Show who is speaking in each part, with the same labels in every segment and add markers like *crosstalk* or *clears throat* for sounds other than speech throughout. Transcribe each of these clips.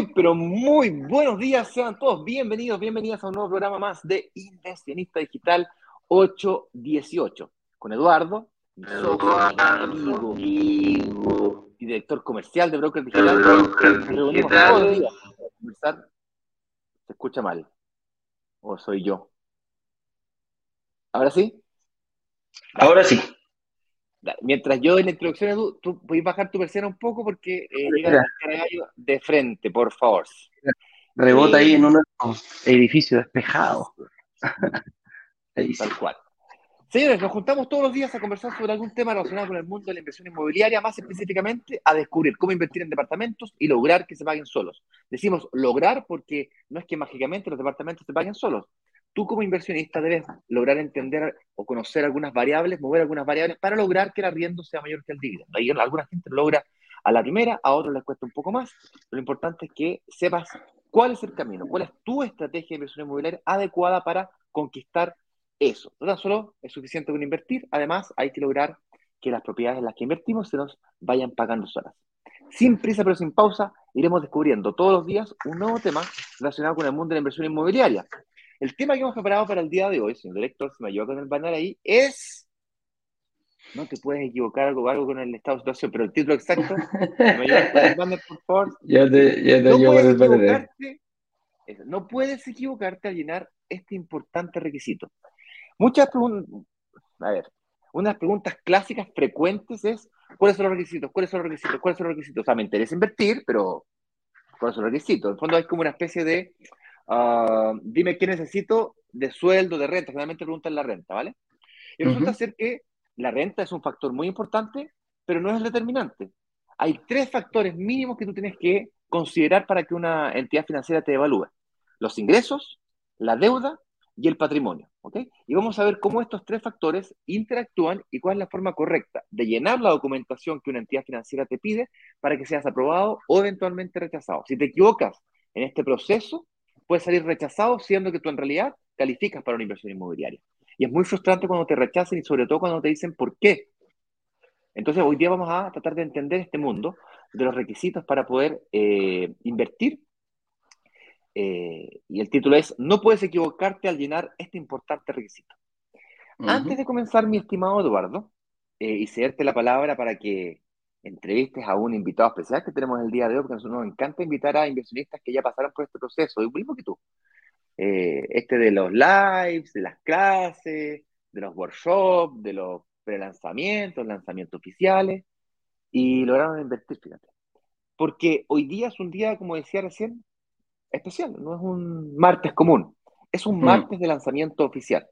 Speaker 1: Muy, pero muy buenos días, sean todos bienvenidos, bienvenidas a un nuevo programa más de Inversionista Digital 818 con Eduardo,
Speaker 2: Eduardo
Speaker 1: amigo y director comercial de Broker Digital.
Speaker 2: Broker Digital.
Speaker 1: ¿Se escucha mal? ¿O soy yo? ¿Ahora sí?
Speaker 2: Ahora sí.
Speaker 1: Mientras yo en la introducción, Edu, tú puedes bajar tu persiana un poco porque eh, llega el de frente, por favor.
Speaker 2: Rebota ahí en un edificio despejado. *laughs*
Speaker 1: Tal cual. Señores, nos juntamos todos los días a conversar sobre algún tema relacionado con el mundo de la inversión inmobiliaria, más específicamente a descubrir cómo invertir en departamentos y lograr que se paguen solos. Decimos lograr porque no es que mágicamente los departamentos se paguen solos. Tú como inversionista debes lograr entender o conocer algunas variables, mover algunas variables para lograr que el arriendo sea mayor que el dividendo. Ahí alguna gente lo logra a la primera, a otros les cuesta un poco más. Lo importante es que sepas cuál es el camino, cuál es tu estrategia de inversión inmobiliaria adecuada para conquistar eso. No tan solo es suficiente con invertir, además hay que lograr que las propiedades en las que invertimos se nos vayan pagando solas. Sin prisa pero sin pausa, iremos descubriendo todos los días un nuevo tema relacionado con el mundo de la inversión inmobiliaria. El tema que hemos preparado para el día de hoy, señor director, se me ayuda con el banner ahí, es... No te puedes equivocar algo, algo con el estado de situación, pero el título exacto, ¿me ayudas con el banner, por favor? *laughs*
Speaker 2: Ya te, ya te
Speaker 1: No
Speaker 2: el
Speaker 1: eso, no puedes equivocarte al llenar este importante requisito. Muchas preguntas, a ver, una de las preguntas clásicas frecuentes es ¿cuáles son los requisitos? ¿Cuáles son los requisitos? ¿Cuáles son los requisitos? O sea, me interesa invertir, pero ¿cuáles son los requisitos? En el fondo hay como una especie de ah, dime qué necesito de sueldo, de renta, generalmente preguntan la renta, ¿vale? Y resulta ser que la renta es un factor muy importante, pero no es el determinante. Hay tres factores mínimos que tú tienes que considerar para que una entidad financiera te evalúe. Los ingresos, la deuda y el patrimonio. ¿ok? Y vamos a ver cómo estos tres factores interactúan y cuál es la forma correcta de llenar la documentación que una entidad financiera te pide para que seas aprobado o eventualmente rechazado. Si te equivocas en este proceso, puedes salir rechazado siendo que tú en realidad calificas para una inversión inmobiliaria. Y es muy frustrante cuando te rechazan y sobre todo cuando te dicen por qué. Entonces, hoy día vamos a tratar de entender este mundo de los requisitos para poder eh, invertir. Eh, y el título es, no puedes equivocarte al llenar este importante requisito. Antes de comenzar, mi estimado Eduardo, eh, y cederte la palabra para que entrevistes a un invitado especial que tenemos el día de hoy, porque a nosotros nos encanta invitar a inversionistas que ya pasaron por este proceso, y mismo que tú. Eh, este de los lives, de las clases, de los workshops, de los pre-lanzamientos, lanzamientos oficiales, y lograron invertir, fíjate. Porque hoy día es un día, como decía recién, especial, no es un martes común, es un
Speaker 2: Mm.
Speaker 1: martes de lanzamiento oficial.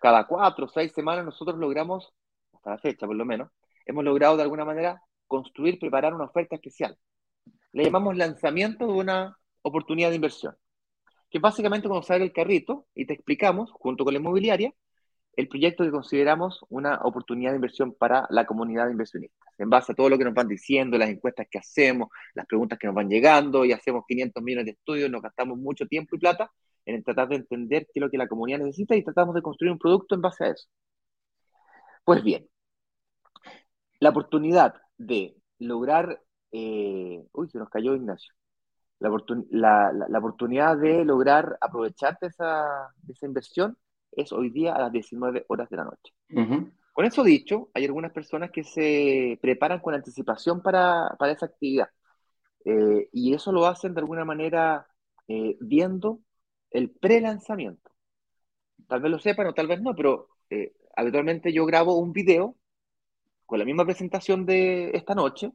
Speaker 1: Cada cuatro o seis semanas nosotros logramos, hasta la fecha por lo menos, hemos logrado de alguna manera construir, preparar una oferta especial. Le llamamos lanzamiento de una oportunidad de inversión, que básicamente cuando sale el carrito y te explicamos, junto con la inmobiliaria, el proyecto que consideramos una oportunidad de inversión para la comunidad de inversionistas. En base a todo lo que nos van diciendo, las encuestas que hacemos, las preguntas que nos van llegando, y hacemos 500 millones de estudios, nos gastamos mucho tiempo y plata en tratar de entender qué es lo que la comunidad necesita y tratamos de construir un producto en base a eso. Pues bien, la oportunidad de lograr, eh, uy, se nos cayó Ignacio, la, oportun- la- la- la oportunidad de lograr aprovecharte de esa, de esa inversión es hoy día a las 19 horas de la noche. Con eso dicho, hay algunas personas que se preparan con anticipación para, para esa actividad. Eh, y eso lo hacen de alguna manera eh, viendo el pre-lanzamiento. Tal vez lo sepan o tal vez no, pero eh, habitualmente yo grabo un video con la misma presentación de esta noche,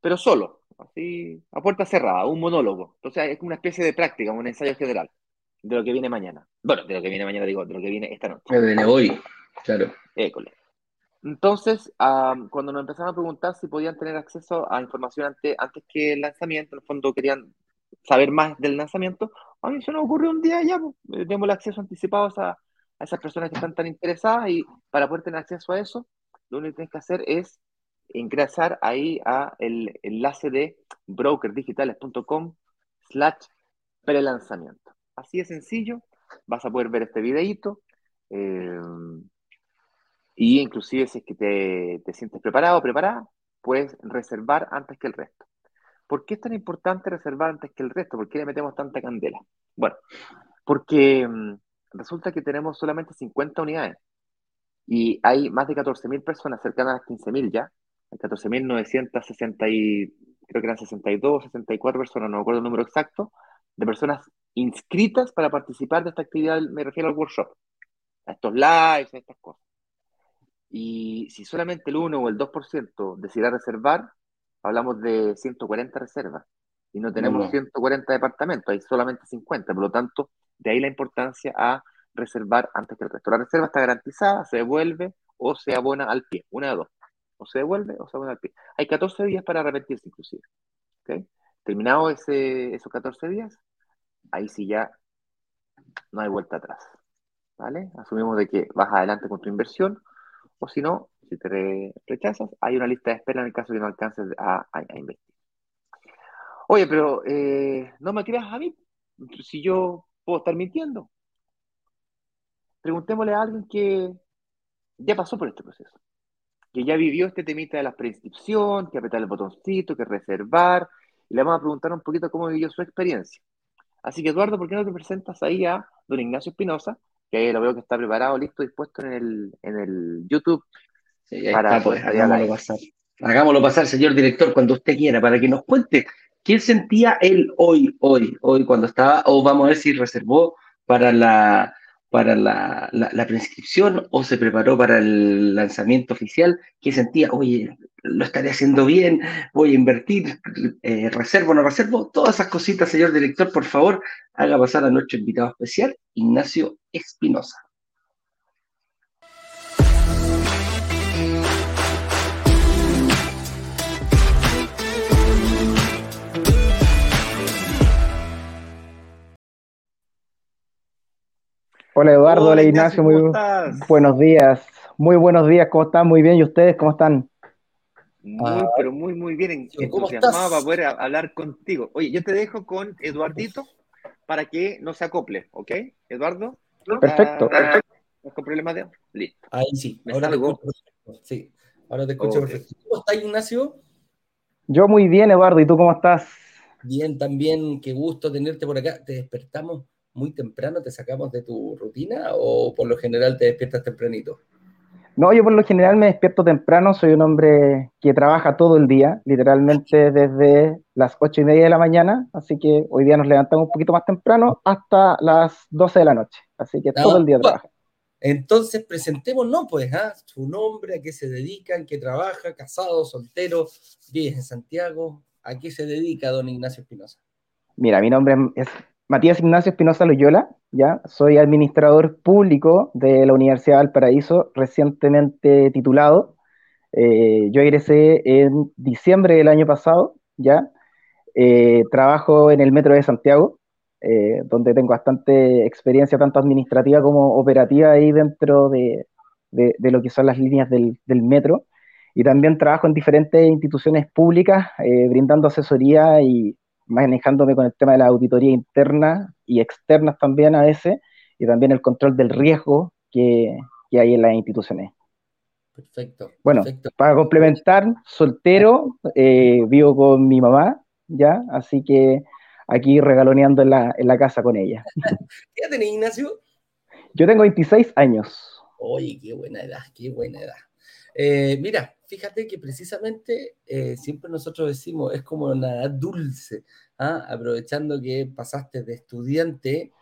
Speaker 1: pero solo, así a puerta cerrada, un monólogo. Entonces es una especie de práctica, un ensayo general de lo que viene mañana. Bueno, de lo que viene mañana, digo, de lo que viene esta noche.
Speaker 2: Desde hoy, claro.
Speaker 1: École. Entonces, am, cuando nos empezaron a preguntar si podían tener acceso a información ante- antes que el lanzamiento, en el fondo querían saber más del lanzamiento, a mí se nos ocurrió un día ya, pues, eh, el acceso anticipado a, a esas personas que están tan interesadas y para poder tener acceso a eso, lo único que tienes que hacer es ingresar ahí a el enlace de brokerdigitales.com slash prelanzamiento. Así de sencillo, vas a poder ver este videíto. eh, y inclusive si es que te, te sientes preparado o preparada, puedes reservar antes que el resto. ¿por qué es tan importante reservar antes que el resto? ¿Por qué le metemos tanta candela? Bueno, porque mm, resulta que tenemos solamente 50 unidades y hay más de 14.000 personas cercanas a las 15.000 ya, 14.960 y creo que eran 62, 64 personas, no me acuerdo el número exacto, de personas inscritas para participar de esta actividad, me refiero al workshop, a estos lives, a estas cosas. Y si solamente el 1 o el 2% decide reservar, hablamos de 140 reservas. Y no tenemos 140 departamentos, hay solamente 50. Por lo tanto, de ahí la importancia a reservar antes que el resto. La reserva está garantizada, se devuelve o se abona al pie, una de dos. O se devuelve o se abona al pie. Hay 14 días para arrepentirse inclusive. ¿okay? Terminado esos 14 días, ahí sí ya no hay vuelta atrás. ¿Vale? Asumimos de que vas adelante con tu inversión, o si no, si te rechazas, hay una lista de espera en el caso de que no alcances a, invertir. Oye, pero eh, no me creas a mí, si yo puedo estar mintiendo. Preguntémosle a alguien que ya pasó por este proceso, que ya vivió este temita de la preinscripción, que apretar el botoncito, que reservar, y le vamos a preguntar un poquito cómo vivió su experiencia. Así que Eduardo, ¿por qué no te presentas ahí a don Ignacio Espinosa, que lo veo que está preparado, listo, dispuesto en el, en el YouTube.
Speaker 2: para pues, hagámoslo pasar. Hagámoslo pasar, señor director, cuando usted quiera, para que nos cuente qué sentía él hoy, hoy, hoy, cuando estaba, o vamos a ver si reservó para la, para la, la, prescripción o se preparó para el lanzamiento oficial, qué sentía, oye, lo estaré haciendo bien, voy a invertir, eh, reservo, no reservo, todas esas cositas, señor director, por favor, haga pasar a nuestro invitado especial, Ignacio Espinosa.
Speaker 3: Hola Eduardo, hola, Ignacio, muy buenos días. Muy buenos días, ¿cómo están? Muy bien, ¿y ustedes cómo están?
Speaker 1: Muy, pero muy, muy bien. Entusiasmado para poder hablar contigo. Oye, yo te dejo con Eduardito para que no se acople, ¿ok? Eduardo.
Speaker 3: Perfecto. perfecto.
Speaker 1: ¿No con problemas de
Speaker 4: Listo. Ahí sí. ahora te escucho perfecto. Sí, ahora te escucho perfecto. ¿Cómo estás, Ignacio?
Speaker 3: Yo muy bien, Eduardo. ¿Y tú cómo estás?
Speaker 4: Bien, también. Qué gusto tenerte por acá. ¿Te despertamos muy temprano? ¿Te sacamos de tu rutina o por lo general te despiertas tempranito?
Speaker 3: No, yo por lo general me despierto temprano, soy un hombre que trabaja todo el día, literalmente desde las ocho y media de la mañana, así que hoy día nos levantamos un poquito más temprano hasta las 12 de la noche, así que todo el día trabaja.
Speaker 4: Entonces, presentémonos, pues, ¿ah? su nombre, a qué se dedica, en qué trabaja, casado, soltero, vives en Santiago, ¿a qué se dedica don Ignacio Espinosa?
Speaker 3: Mira, mi nombre es Matías Ignacio Espinosa Loyola, ya soy administrador público de la Universidad de Valparaíso, recientemente titulado. Eh, yo egresé en diciembre del año pasado, ya. Eh, trabajo en el Metro de Santiago, eh, donde tengo bastante experiencia tanto administrativa como operativa ahí dentro de, lo que son las líneas del, del, metro. Y también trabajo en diferentes instituciones públicas, brindando asesoría y manejándome con el tema de la auditoría interna y externas también a veces, y también el control del riesgo que, hay en las instituciones.
Speaker 4: Perfecto.
Speaker 3: Bueno, para complementar, soltero, eh, vivo con mi mamá, ¿ya? Así que aquí regaloneando en la, en la casa con ella. *laughs*
Speaker 4: ¿Qué edad tenés, Ignacio?
Speaker 3: Yo tengo 26 años.
Speaker 4: Oye, qué buena edad, qué buena edad. Eh, mira, fíjate que precisamente eh, siempre nosotros decimos, es como una dulce, ¿ah? aprovechando que pasaste de estudiante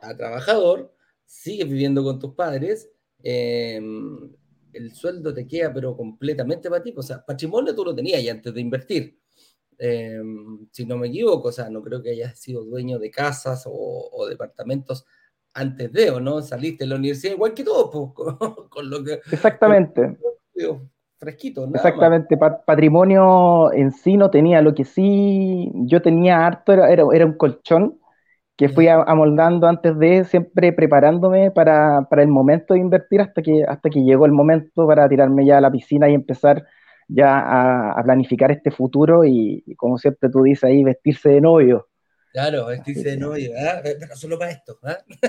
Speaker 4: a trabajador, sigues viviendo con tus padres, em, el sueldo te queda pero completamente para ti, o sea, patrimonio tú lo tenías ya antes de invertir. Em, si no me equivoco, o sea, no creo que hayas sido dueño de casas o, departamentos antes de, ¿o no? Saliste de la universidad igual que todos, *laughs* pues, con, lo que...
Speaker 3: Exactamente
Speaker 4: fresquito.
Speaker 3: Exactamente, patrimonio en sí no tenía, lo que sí yo tenía harto era, era, un colchón que fui amoldando antes de, siempre preparándome para, el momento de invertir hasta que, hasta que llegó el momento para tirarme ya a la piscina y empezar ya a, planificar este futuro y, como siempre tú dices ahí, vestirse de novio.
Speaker 4: Claro, vestirse de novio, ¿eh? pero solo para esto. ¿eh?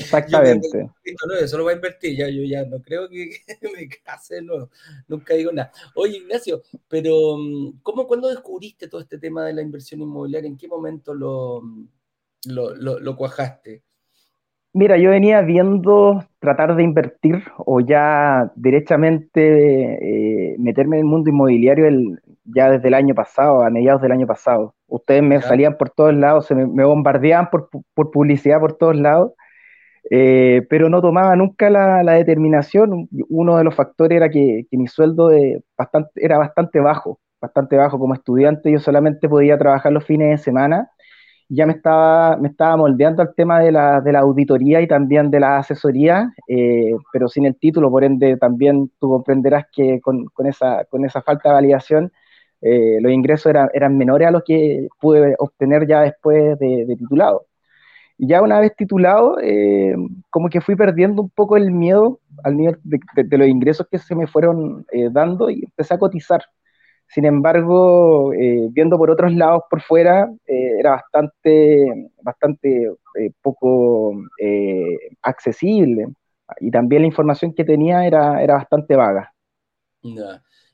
Speaker 3: Exactamente.
Speaker 2: no, eso lo va a invertir, ya yo ya no creo que, *laughs* me case nunca digo nada. Oye, Ignacio, pero mm, ¿cómo, cuándo descubriste todo este tema de la inversión inmobiliaria? ¿En qué momento lo, lo, lo, cuajaste?
Speaker 3: Mira, yo venía viendo tratar de invertir o ya directamente eh, meterme en el mundo inmobiliario el, ya desde el año pasado, a mediados del año pasado. Ustedes me salían por todos lados, se me, bombardeaban por, por, publicidad por todos lados, eh, pero no tomaba nunca la, determinación. Uno de los factores era que, mi sueldo era bastante bajo, bastante bajo como estudiante. Yo solamente podía trabajar los fines de semana. Ya me estaba, me estaba moldeando al tema de la, de la auditoría y también de la asesoría, eh, pero sin el título, por ende también tú comprenderás que con, con, esa, con esa falta de validación eh, los ingresos eran, menores a los que pude obtener ya después de, titulado. Ya una vez titulado, eh, como que fui perdiendo un poco el miedo al nivel de, los ingresos que se me fueron eh, dando y empecé a cotizar. Sin embargo, viendo por otros lados por fuera, era bastante, bastante poco accesible y también la información que tenía era, era bastante vaga.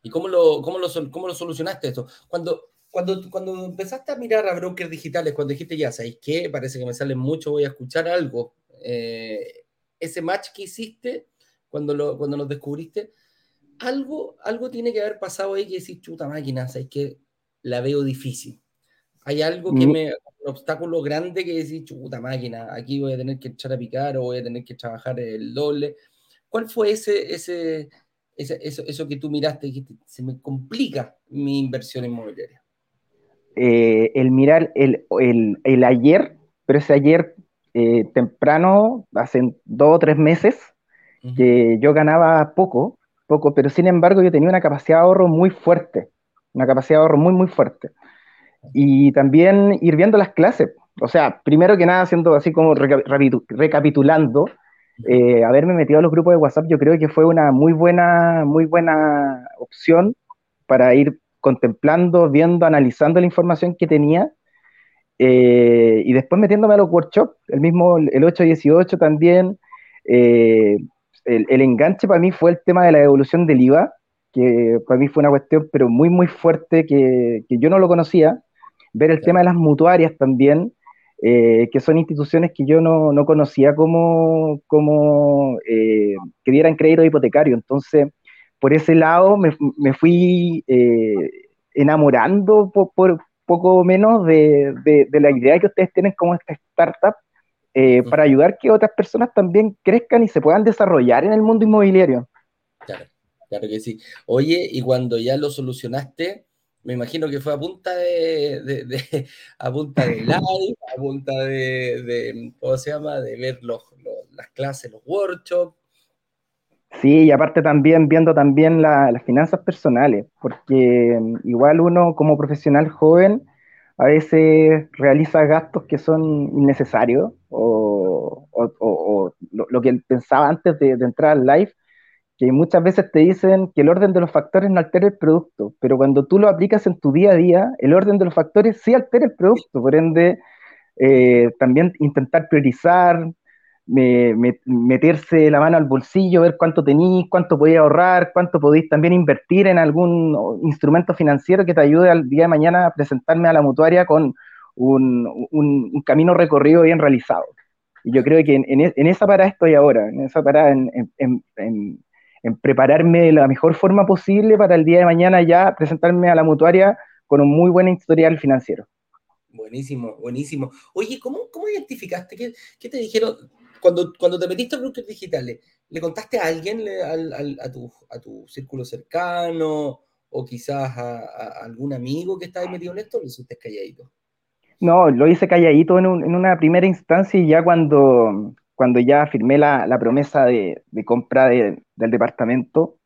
Speaker 2: ¿Y cómo lo, cómo lo, cómo lo solucionaste esto? Cuando, cuando, cuando empezaste a mirar a brokers digitales, cuando dijiste, ya, ¿sabéis qué? Parece que me sale mucho, voy a escuchar algo. Eh, ese match que hiciste, cuando lo, cuando lo descubriste, algo, algo tiene que haber pasado ahí que decís, chuta máquina, ¿sabéis qué? La veo difícil. Hay algo que mm. me, un obstáculo grande que decís, chuta máquina, aquí voy a tener que echar a picar o voy a tener que trabajar el doble. ¿Cuál fue ese, ese, eso, eso que tú miraste y dijiste, se me complica mi inversión inmobiliaria?
Speaker 3: Eh, el mirar el, el, el, ayer, pero ese ayer eh, temprano, hace dos o tres meses, que yo ganaba poco, poco, pero sin embargo yo tenía una capacidad de ahorro muy fuerte, una capacidad de ahorro muy, muy fuerte. Y también ir viendo las clases, o sea, primero que nada, haciendo así como recapitulando, eh, haberme metido a los grupos de WhatsApp yo creo que fue una muy buena, muy buena opción para ir contemplando, viendo, analizando la información que tenía eh, y después metiéndome a los workshops, el mismo, el 818 también. Eh, el, enganche para mí fue el tema de la evolución del IVA, que para mí fue una cuestión pero muy, muy fuerte que, que yo no lo conocía. Ver el tema de las mutuarias también, eh, que son instituciones que yo no, no conocía como, como eh, que dieran crédito hipotecario. Entonces, por ese lado me, me fui eh, enamorando por, poco menos de, de, la idea que ustedes tienen como esta startup para ayudar que otras personas también crezcan y se puedan desarrollar en el mundo inmobiliario.
Speaker 2: Claro, claro que sí. Oye, y cuando ya lo solucionaste, me imagino que fue a punta de, a punta de *laughs* live, a punta de, ¿cómo se llama? De ver los, las clases, los workshops.
Speaker 3: Sí, y aparte también viendo también las finanzas personales, porque mm, igual uno como profesional joven a veces realiza gastos que son innecesarios o, lo, que pensaba antes de, de entrar al live que muchas veces te dicen que el orden de los factores no altera el producto, pero cuando tú lo aplicas en tu día a día, el orden de los factores sí altera el producto, por ende, eh, también intentar priorizar, meterse la mano al bolsillo, ver cuánto tenéis, cuánto podéis ahorrar, cuánto podéis también invertir en algún instrumento financiero que te ayude al día de mañana a presentarme a la mutuaria con un, camino recorrido bien realizado. Y yo creo que en, esa parada estoy ahora, en esa parada en, en prepararme de la mejor forma posible para el día de mañana ya presentarme a la mutuaria con un muy buen historial financiero.
Speaker 2: Buenísimo, buenísimo. Oye, ¿cómo, cómo identificaste? ¿Qué, ¿Qué, te dijeron cuando, cuando te metiste a productos digitales? ¿Le contaste a alguien, a, tu, a tu círculo cercano o quizás a, algún amigo que estaba metido en esto o lo hiciste calladito?
Speaker 3: No, lo hice calladito en, en, una primera instancia y ya cuando, cuando ya firmé la, la promesa de, de compra de, del departamento,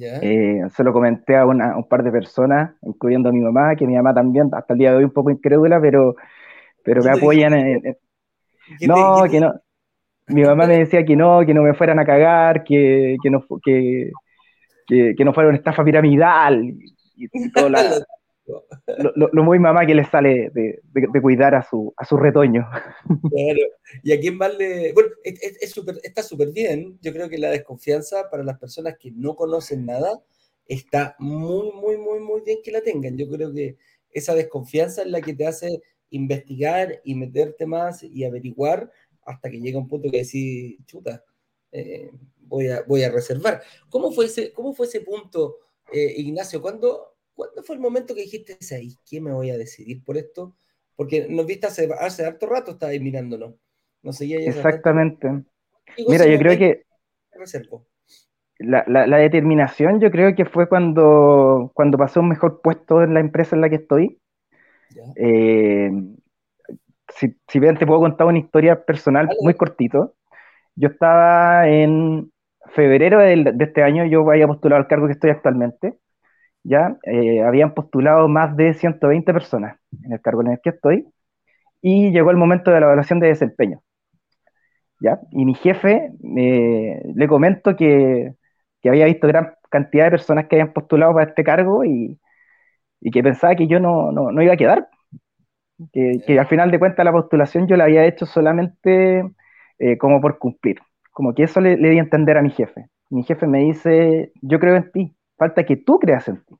Speaker 3: eh, se lo comenté a, una, un par de personas, incluyendo a mi mamá, que mi mamá también, hasta el día de hoy un poco incrédula, pero, pero me apoyan en... no, que no. Mi mamá me decía que no, que no me fueran a cagar, que, que no, que, que, que no fuera una estafa piramidal y, *laughs* todo la, lo, muy mamá que le sale de, cuidar a su, a su retoño. *laughs*
Speaker 2: Claro. Y a quién más le. Bueno, es, está súper bien. Yo creo que la desconfianza para las personas que no conocen nada está muy, muy, muy, muy bien que la tengan. Yo creo que esa desconfianza es la que te hace investigar y meterte más y averiguar hasta que llega un punto que decís, chuta, eh, voy, a, voy a reservar. ¿Cómo fue ese, cómo fue ese punto, eh, Ignacio? ¿Cuándo, ¿Cuándo fue el momento que dijiste, ahí, ¿qué me voy a decidir por esto? Porque nos viste hace, hace harto rato, ahí mirándonos. No seguía
Speaker 3: Exactamente. Mira, yo creo que la, la, determinación yo creo que fue cuando, cuando pasé un mejor puesto en la empresa en la que estoy. Eh, si, si, bien te puedo contar una historia personal muy cortito, yo estaba en febrero de, de este año, yo había postulado al cargo que estoy actualmente, ya eh, habían postulado más de 120 personas en el cargo en el que estoy y llegó el momento de la evaluación de desempeño. ¿ya? Y mi jefe eh, le comento que, que, había visto gran cantidad de personas que habían postulado para este cargo y, y que pensaba que yo no, no, no iba a quedar. Que, que, al final de cuentas la postulación yo la había hecho solamente eh, como por cumplir. Como que eso le, le di a entender a mi jefe. Mi jefe me dice, yo creo en ti, falta que tú creas en ti.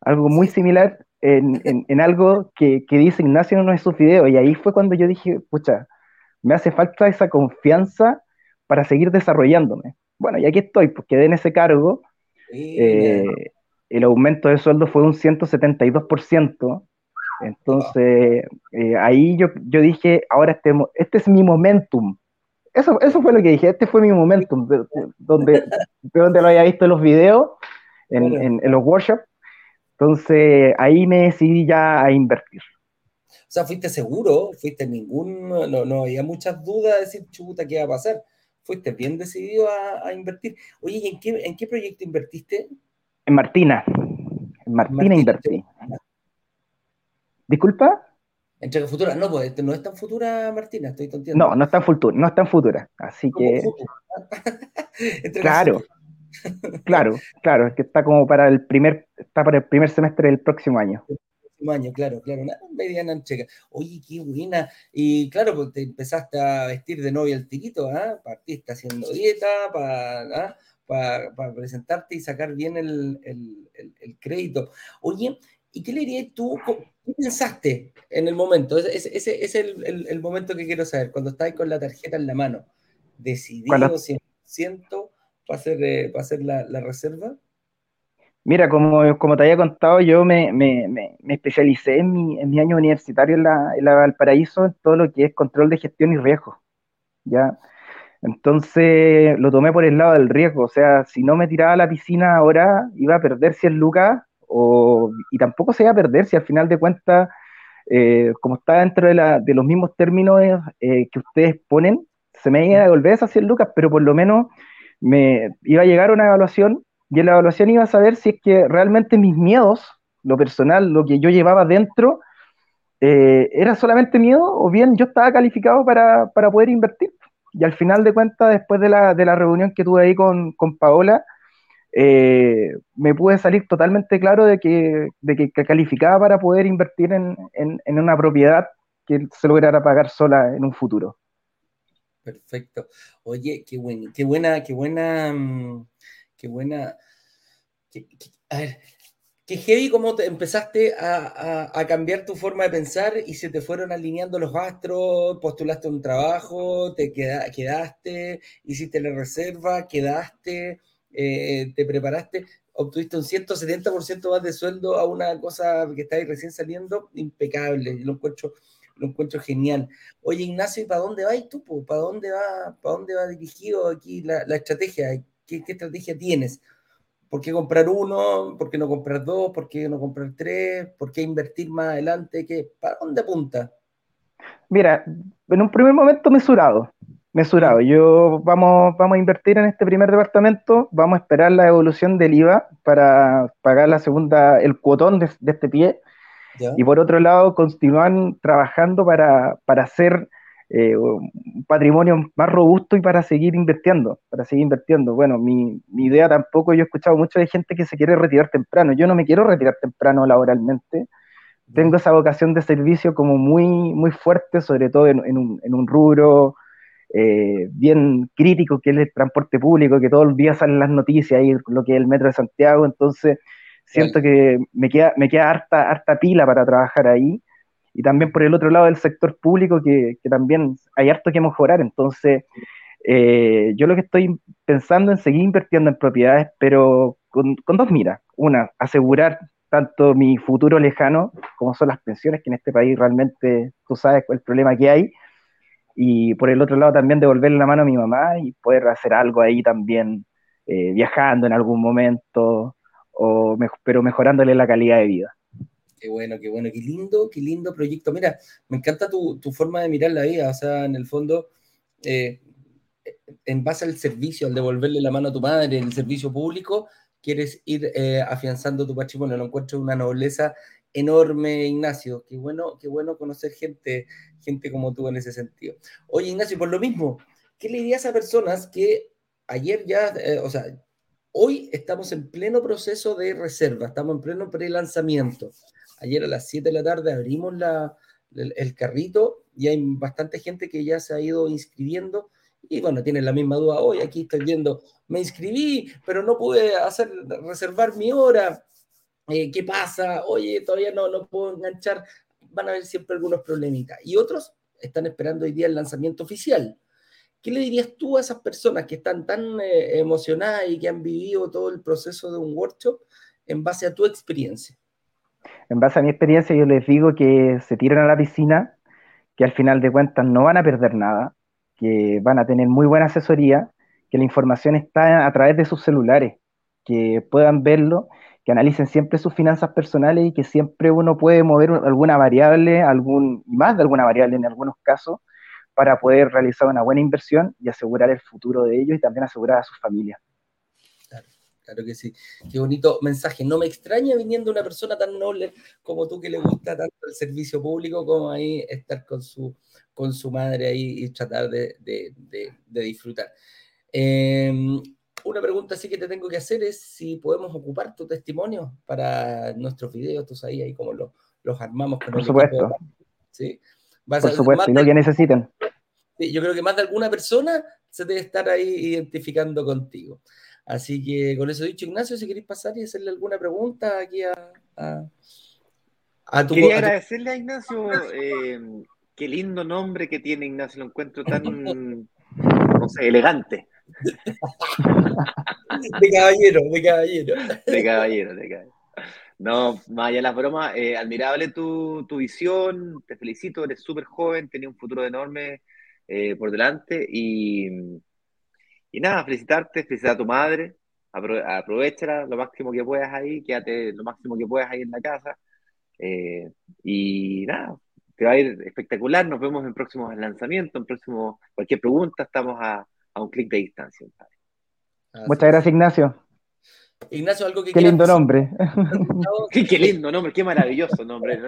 Speaker 3: Algo muy similar *laughs* en, en, algo que, que, dice Ignacio en uno de sus videos. Y ahí fue cuando yo dije, pucha, me hace falta esa confianza para seguir desarrollándome. Bueno, y aquí estoy, porque en ese cargo. Eh, el aumento de sueldo fue un 172%. Entonces, eh, ahí yo, yo dije, ahora este, este es mi momentum. Eso, eso fue lo que dije, este fue mi momentum, de, donde, de donde lo había visto en los videos en, los workshops. Entonces ahí me decidí ya a invertir.
Speaker 2: O sea, fuiste seguro, fuiste ningún, no, no había muchas dudas de decir, chuta, ¿qué va a pasar? Fuiste bien decidido a, invertir. Oye, ¿y en qué, en qué proyecto invertiste?
Speaker 3: En Martina. En Martina, invertí. ¿Disculpa?
Speaker 2: Entre futura, no, pues este no es tan futura, Martina, estoy tonteando.
Speaker 3: No, no es tan futura, no es tan futura. Así que. *laughs* claro. Claro, claro, es que está como para el primer, está para el primer semestre del próximo año. El
Speaker 2: próximo año, claro, claro, una mediana checa. Oye, qué buena. Y claro, pues te empezaste a vestir de novia al tirito, ¿ah? Partiste haciendo dieta para, ¿ah? para, presentarte y sacar bien el, crédito. Oye, ¿y qué le dirías tú? ¿Qué pensaste en el momento? Ese, ese, es el, momento que quiero saber, cuando estás con la tarjeta en la mano. Decidido, siento para hacer, eh, hacer la, reserva?
Speaker 3: Mira, como, como te había contado, yo me, me, me, especialicé en mi, en mi, año universitario en la, en la, Valparaíso en todo lo que es control de gestión y riesgo. ¿ya? Entonces lo tomé por el lado del riesgo, o sea, si no me tiraba a la piscina ahora, iba a perder 100 lucas, o, y tampoco se iba a perder si al final de cuentas, eh, como está dentro de, la, de, los mismos términos eh, que ustedes ponen, se me iba a devolver esas 100 lucas, pero por lo menos me iba a llegar una evaluación y en la evaluación iba a saber si es que realmente mis miedos, lo personal, lo que yo llevaba dentro, eh, era solamente miedo o bien yo estaba calificado para, poder invertir. Y al final de cuentas, después de la, reunión que tuve ahí con, Paola, eh, me pude salir totalmente claro de que, de que, calificaba para poder invertir en, en una propiedad que se lograra pagar sola en un futuro.
Speaker 2: Perfecto. Oye, qué, buen, qué buena, qué buena, mm, qué buena. a ver, qué heavy cómo te empezaste a, cambiar tu forma de pensar y se te fueron alineando los astros, postulaste un trabajo, te quedaste, hiciste la reserva, quedaste, eh, te preparaste, obtuviste un 170% más de sueldo a una cosa que está ahí recién saliendo, impecable. Lo encuentro genial. Oye, Ignacio, ¿y para dónde vas tú? ¿Para dónde va, para dónde va dirigido aquí la, estrategia? ¿Qué, estrategia tienes? ¿Por qué comprar uno? ¿Por qué no comprar dos? ¿Por qué no comprar tres? ¿Por qué invertir más adelante? ¿Qué, ¿Para dónde apunta?
Speaker 3: Mira, en un primer momento mesurado, mesurado. Yo vamos, vamos a invertir en este primer departamento, vamos a esperar la evolución del IVA para pagar la segunda, el cuotón de, de este pie. Y por otro lado, continúan trabajando para, hacer eh, un patrimonio más robusto y para seguir invirtiendo, para seguir invirtiendo. Bueno, mi, mi, idea tampoco, yo he escuchado mucho de gente que se quiere retirar temprano, yo no me quiero retirar temprano laboralmente, tengo esa vocación de servicio como muy, muy fuerte, sobre todo en, en, un, en un, rubro eh, bien crítico que es el transporte público, que todos los días salen las noticias, ahí lo que es el metro de Santiago, entonces siento que me queda, me queda harta, harta pila para trabajar ahí y también por el otro lado del sector público que, que también hay harto que mejorar. Entonces, eh, yo lo que estoy pensando en seguir invirtiendo en propiedades, pero con, con, dos miras. Una, asegurar tanto mi futuro lejano como son las pensiones, que en este país realmente tú sabes el problema que hay. Y por el otro lado también devolverle la mano a mi mamá y poder hacer algo ahí también, eh, viajando en algún momento, o pero mejorándole la calidad de vida.
Speaker 2: Qué bueno, qué bueno, qué lindo, qué lindo proyecto. Mira, me encanta tu, tu forma de mirar la vida, o sea, en el fondo, eh, en base al servicio, al devolverle la mano a tu madre, el servicio público, quieres ir eh, afianzando tu patrimonio. Lo encuentro una nobleza enorme, Ignacio. Qué bueno, qué bueno conocer gente, gente como tú en ese sentido. Oye, Ignacio, por lo mismo, ¿qué le dirías a personas que ayer ya, eh, o sea, hoy estamos en pleno proceso de reserva, estamos en pleno pre-lanzamiento? Ayer a las 7 de la tarde abrimos la, el, carrito y hay bastante gente que ya se ha ido inscribiendo y bueno, tienen la misma duda hoy. Aquí estoy viendo, me inscribí, pero no pude hacer reservar mi hora. Eh, ¿Qué pasa? Oye, todavía no, no puedo enganchar. Van a haber siempre algunos problemitas. Y otros están esperando hoy día el lanzamiento oficial. ¿Qué le dirías tú a esas personas que están tan eh, emocionadas y que han vivido todo el proceso de un workshop en base a tu experiencia?
Speaker 3: en base a mi experiencia, yo les digo que se tiren a la piscina, que al final de cuentas no van a perder nada, que van a tener muy buena asesoría, que la información está a través de sus celulares, que puedan verlo, que analicen siempre sus finanzas personales y que siempre uno puede mover alguna variable, algún, más de alguna variable en algunos casos, para poder realizar una buena inversión y asegurar el futuro de ellos y también asegurar a sus familias.
Speaker 2: Claro que sí. Qué bonito mensaje. No me extraña viniendo una persona tan noble como tú que le gusta tanto el servicio público como ahí estar con su, con su madre ahí y tratar de, de, de, disfrutar. Em, una pregunta sí que te tengo que hacer es si podemos ocupar tu testimonio para nuestros videos, tú sabes ahí cómo los, los armamos.
Speaker 3: Por supuesto.
Speaker 2: ¿sí?
Speaker 3: Por supuesto, y lo que necesiten.
Speaker 2: Sí, yo creo que más de alguna persona se debe estar ahí identificando contigo. Así que con eso dicho, Ignacio, si queréis pasar y hacerle alguna pregunta aquí a,
Speaker 1: a, tu Quería agradecerle a Ignacio, eh, qué lindo nombre que tiene Ignacio, lo encuentro tan, *laughs* no sé, elegante. *laughs*
Speaker 2: de caballero, de caballero.
Speaker 1: De caballero, de caballero. No, más allá las bromas, eh, admirable tu, tu, visión, te felicito, eres súper joven, tenía un futuro enorme eh, por delante y, y nada, felicitarte, felicitar a tu madre, aprovechala lo máximo que puedas ahí, quédate lo máximo que puedas ahí en la casa. Eh, y nada, te va a ir espectacular. Nos vemos en próximos lanzamientos, en próximo cualquier pregunta, estamos a, a un clic de distancia.
Speaker 3: Muchas gracias, Ignacio.
Speaker 2: Ignacio, algo que
Speaker 3: Qué lindo nombre.
Speaker 1: qué, lindo nombre, qué maravilloso nombre.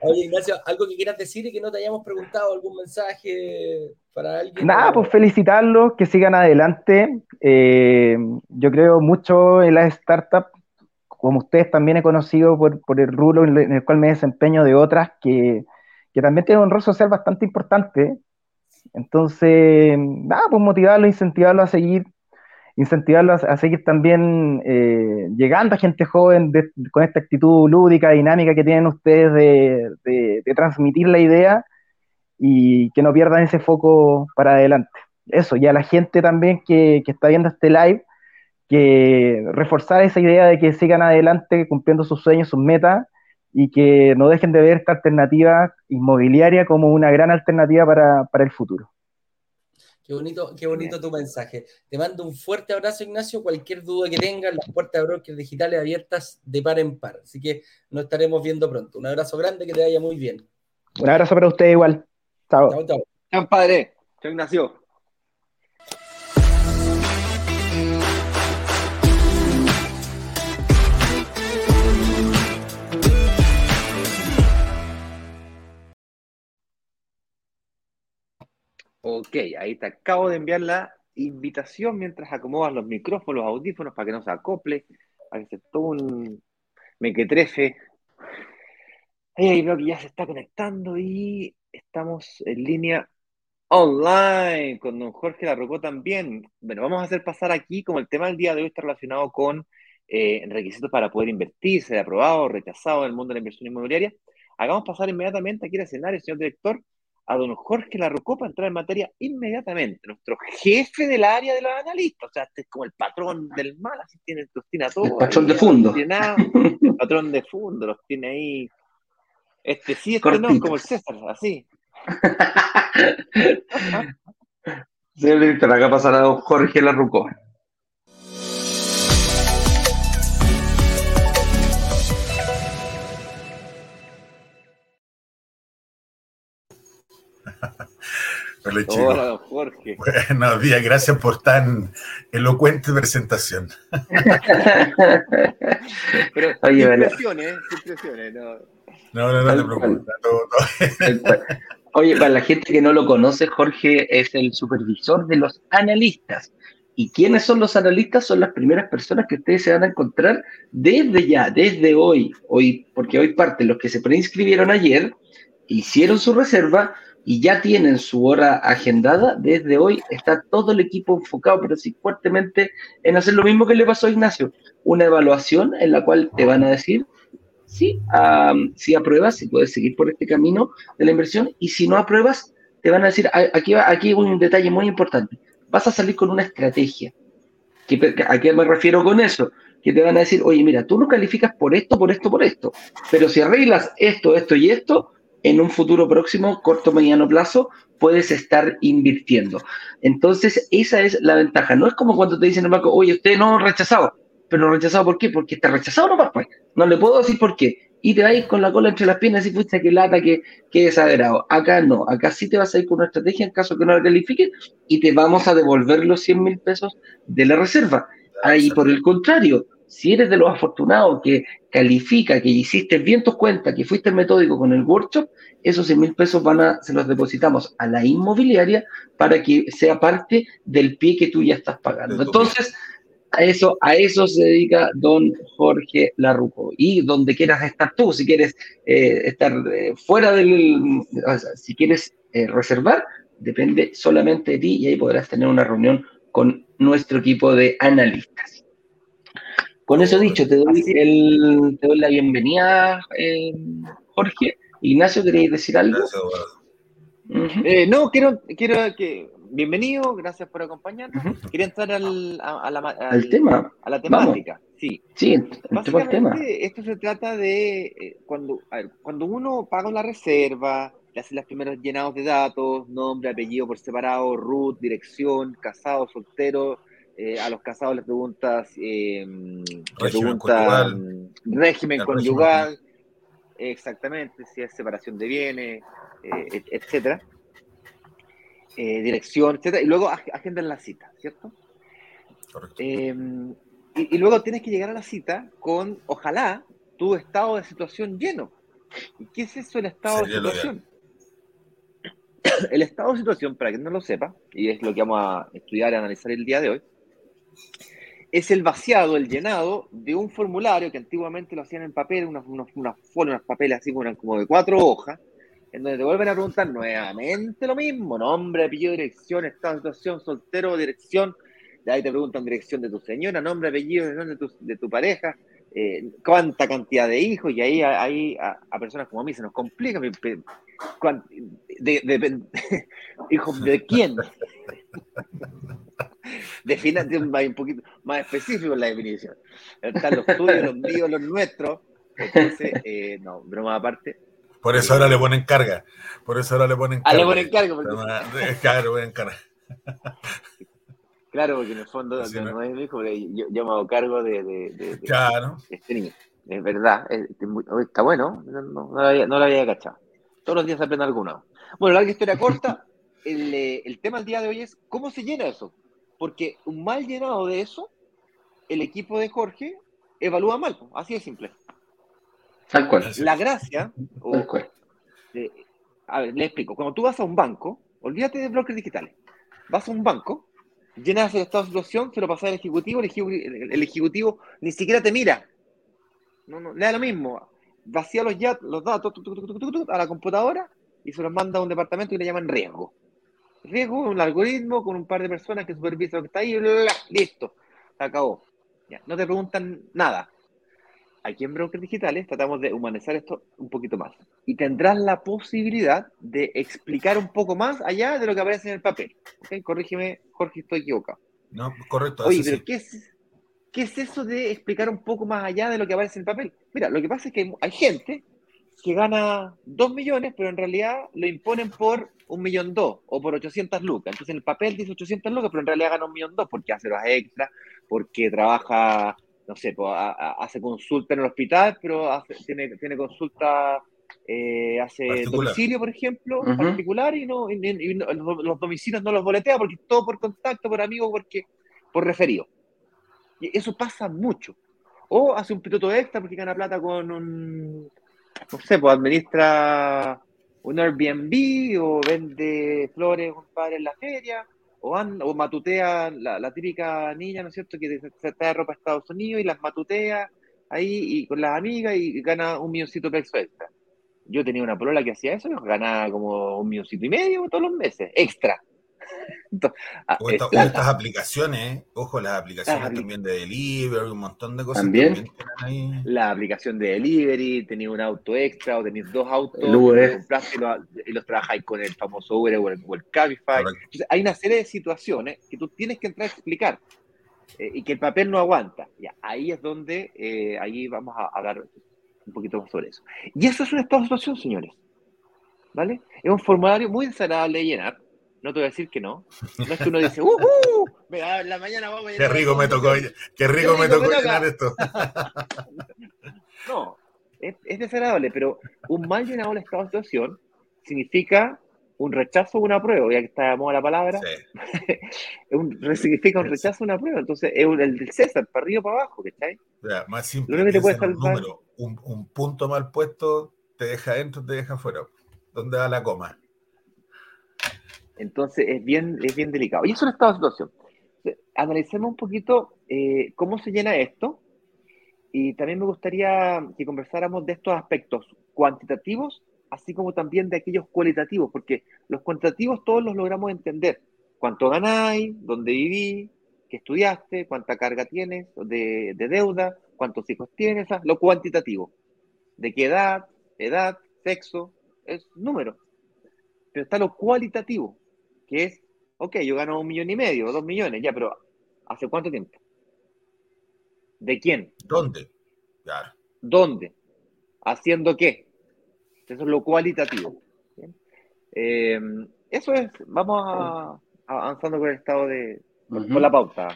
Speaker 2: Oye, Ignacio, algo que quieras decir y que no te hayamos preguntado, algún mensaje para alguien.
Speaker 3: Nada, pues felicitarlos, que sigan adelante. Eh, yo creo mucho en las startups, como ustedes también he conocido por, por el rubro en el cual me desempeño de otras, que, que también tienen un rol social bastante importante. Entonces, nada, pues motivarlos, incentivarlos a seguir incentivarlos a, seguir también eh, llegando a gente joven con esta actitud lúdica, dinámica que tienen ustedes de, transmitir la idea y que no pierdan ese foco para adelante. Eso, y a la gente también que, que está viendo este live, que reforzar esa idea de que sigan adelante cumpliendo sus sueños, sus metas, y que no dejen de ver esta alternativa inmobiliaria como una gran alternativa para, para el futuro.
Speaker 2: Qué bonito, qué bonito tu mensaje. Te mando un fuerte abrazo, Ignacio. Cualquier duda que tengas, las puertas de brokers digitales abiertas de par en par. Así que nos estaremos viendo pronto. Un abrazo grande, que te vaya muy bien.
Speaker 3: Un abrazo para usted igual. Chao.
Speaker 1: Chao, chao. Chao, padre. Chao, Ignacio. Ok, ahí te acabo de enviar la invitación mientras acomodas los micrófonos, los audífonos para que no se acople, para que se todo un mequetrefe. Ahí veo que ya se está conectando y estamos en línea online con don Jorge Larrocó también. Bueno, vamos a hacer pasar aquí como el tema del día de hoy está relacionado con eh, requisitos para poder invertir, ser aprobado o rechazado en el mundo de la inversión inmobiliaria. Hagamos pasar inmediatamente aquí al escenario, señor director, a don Jorge Larrocó para entrar en materia inmediatamente. Nuestro jefe del área de los analistas, o sea, este es como el patrón del mal, así tiene, los tiene a todos.
Speaker 2: El patrón de fondo.
Speaker 1: el patrón de fondo, los tiene ahí. Este sí, este no, como el César, así.
Speaker 2: Señor director, acá pasará don Jorge Larrucó.
Speaker 5: Hola, Hola, Jorge. Buenos días, gracias por tan elocuente presentación.
Speaker 1: Pero *laughs* Oye, impresiones, impresiones, no.
Speaker 5: No, no, no te preocupes.
Speaker 2: Oye, para la gente que no lo conoce, Jorge es el supervisor de los analistas. ¿Y quiénes son los analistas? Son las primeras personas que ustedes se van a encontrar desde ya, desde hoy, hoy, porque hoy parte los que se preinscribieron ayer, hicieron su reserva, y ya tienen su hora agendada, desde hoy está todo el equipo enfocado, pero sí fuertemente en hacer lo mismo que le pasó a Ignacio, una evaluación en la cual te van a decir si, si apruebas, si puedes seguir por este camino de la inversión, y si no apruebas, te van a decir, aquí, aquí hay un detalle muy importante, vas a salir con una estrategia. ¿A qué me refiero con eso? Que te van a decir, oye, mira, tú no calificas por esto, por esto, por esto, pero si arreglas esto, esto y esto, en un futuro próximo, corto, mediano plazo, puedes estar invirtiendo. Entonces, esa es la ventaja. No es como cuando te dicen, banco, oye, usted no rechazado. Pero rechazado, ¿por qué? Porque está rechazado no pues. No le puedo decir por qué. Y te ir con la cola entre las piernas y fuiste que lata, que, que. Acá no. Acá sí te vas a ir con una estrategia en caso que no la califiques y te vamos a devolver los 100 mil pesos de la reserva. Ahí, por el contrario, si eres de los afortunados que califica, que hiciste bien tus cuentas, que fuiste metódico con el workshop, esos 100 mil pesos van a, se los depositamos a la inmobiliaria para que sea parte del pie que tú ya estás pagando. Entonces, a eso, a eso se dedica don Jorge Larruco. Y donde quieras estar tú, si quieres eh, estar eh, fuera del, si quieres eh, reservar, depende solamente de ti y ahí podrás tener una reunión con nuestro equipo de analistas. Con eso dicho, te doy, el, te doy la bienvenida, eh, Jorge. Ignacio, ¿queréis decir algo?
Speaker 1: Eh, no, quiero, quiero que. Bienvenido, gracias por acompañarnos. Quería entrar al, a, la,
Speaker 2: al, tema.
Speaker 1: A la temática. Sí,
Speaker 2: sí el tema.
Speaker 1: Esto se trata de eh, cuando, cuando uno paga una reserva, le hace los primeros llenados de datos, nombre, apellido por separado, root, dirección, casado, soltero, eh, a los casados les preguntas, eh, régimen conyugal, régimen conyugal exactamente, si es separación de bienes, eh, etcétera, dirección, etcétera, y luego agendan la cita, ¿cierto? Y, luego tienes que llegar a la cita con, ojalá, tu estado de situación lleno. ¿Y qué es eso el estado de situación? *coughs* El estado de situación, para quien no lo sepa, y es lo que vamos a estudiar y analizar el día de hoy, es el vaciado, el llenado de un formulario que antiguamente lo hacían en papel, unas, unos, unas, unos papeles así como, de cuatro hojas, en donde te vuelven a preguntar nuevamente lo mismo, nombre, apellido, dirección, estado situación, soltero, dirección, de ahí te preguntan dirección de tu señora, nombre, apellido, de tu, de tu pareja, eh, cuánta cantidad de hijos, y ahí, ahí a, personas como a mí se nos complica, de, de, *laughs* hijos de quién, *laughs* Defina un poquito más específico la definición. Están los tuyos, los míos, los nuestros. Entonces, eh, no, broma aparte.
Speaker 5: Por eso ahora le ponen carga. Por eso ahora le ponen
Speaker 1: carga. Ah, le ponen carga.
Speaker 5: Porque... Claro, ponen carga.
Speaker 1: Claro, porque en el fondo no, no, es mi hijo, yo, yo, me hago cargo de, de, de,
Speaker 5: claro.
Speaker 1: este niño. Es verdad, está bueno, no, no, lo había, no, lo había, cachado. Todos los días aprende alguno. Bueno, larga historia corta, el, eh, el tema del día de hoy es cómo se llena eso. Porque un mal llenado de eso, el equipo de Jorge evalúa mal, así de simple.
Speaker 2: Tal cual.
Speaker 1: La gracia, a ver, le explico, cuando tú vas a un banco, olvídate de brokers digitales. Vas a un banco, llenas el estado de situación, se lo pasas al ejecutivo, el ejecutivo, ni siquiera te mira. No, no, le da lo mismo. Vacía los, los datos a la computadora y se los manda a un departamento y le llaman riesgo. Riesgo, un algoritmo con un par de personas que supervisan lo que está ahí, listo, se acabó. no te preguntan nada aquí en Brokers Digitales tratamos de humanizar esto un poquito más. Y tendrás la posibilidad de explicar un poco más allá de lo que aparece en el papel. ¿Okay? Corrígeme, Jorge, estoy equivocado.
Speaker 5: No, correcto.
Speaker 1: Oye, pero ¿qué, es, ¿qué es eso de explicar un poco más allá de lo que aparece en el papel? Mira, lo que pasa es que hay gente que gana 2 millones, pero en realidad lo imponen por un millón dos o por 800 lucas. Entonces en el papel dice 800 lucas, pero en realidad gana un millón dos porque hace los extras, porque trabaja no sé, pues, hace consulta en el hospital, pero tiene, tiene consulta, eh, hace domicilio, por ejemplo, particular, y, no, los, domicilios no los boletea porque todo por contacto, por amigo, porque, por referido. Y eso pasa mucho. O hace un piloto extra porque gana plata con un, no sé, pues administra un Airbnb o vende flores, compadre, en la feria o, o matutea la, típica niña, ¿no es cierto?, que se trae ropa a Estados Unidos y las matutea ahí y con las amigas y gana un milloncito de extra. Yo tenía una polola que hacía eso y ganaba como un milloncito y medio todos los meses, extra.
Speaker 5: Ah, o, estas aplicaciones, ojo, las aplicaciones también de delivery, un montón de cosas. También,
Speaker 1: la aplicación de delivery, tenía un auto extra o tenéis dos autos, y, los, trabajáis con el famoso Uber o el, Cabify. hay una serie de situaciones que tú tienes que entrar a explicar eh, y que el papel no aguanta. Ya, ahí es donde, eh, ahí vamos a hablar un poquito más sobre eso. Y eso es un estado de situación, señores. ¿Vale? Es un formulario muy desagradable de llenar no te voy a decir que no. No es que uno dice, ¡uh! uh la mañana vamos a
Speaker 5: Qué rico me tocó, qué rico, me tocó llenar esto. *laughs*
Speaker 1: no, es, desagradable, pero un mal llenado de estado de situación significa un rechazo o una prueba, ya que está de moda la palabra, *laughs* un, significa un rechazo o una prueba, entonces es el del César, para arriba o para abajo, ¿cachai?
Speaker 5: Ya, más simple, Lo que te puede un, número, un, un, punto mal puesto te deja adentro, te deja afuera. ¿Dónde va la coma?
Speaker 1: Entonces es bien, es bien delicado. Y eso es estado de situación. Analicemos un poquito eh, cómo se llena esto y también me gustaría que conversáramos de estos aspectos cuantitativos, así como también de aquellos cualitativos, porque los cuantitativos todos los logramos entender. Cuánto ganáis, dónde viví, qué estudiaste, cuánta carga tienes de, de deuda, cuántos hijos tienes, lo cuantitativo. De qué edad, edad, sexo, es número. Pero está lo cualitativo, que es, ok, yo gano un millón y medio, dos millones, ya, pero ¿hace cuánto tiempo? ¿De quién?
Speaker 5: ¿Dónde?
Speaker 1: ¿Dónde? ¿Haciendo qué? Eso es lo cualitativo. Eh, eso es, vamos avanzando con el estado de, con la pauta.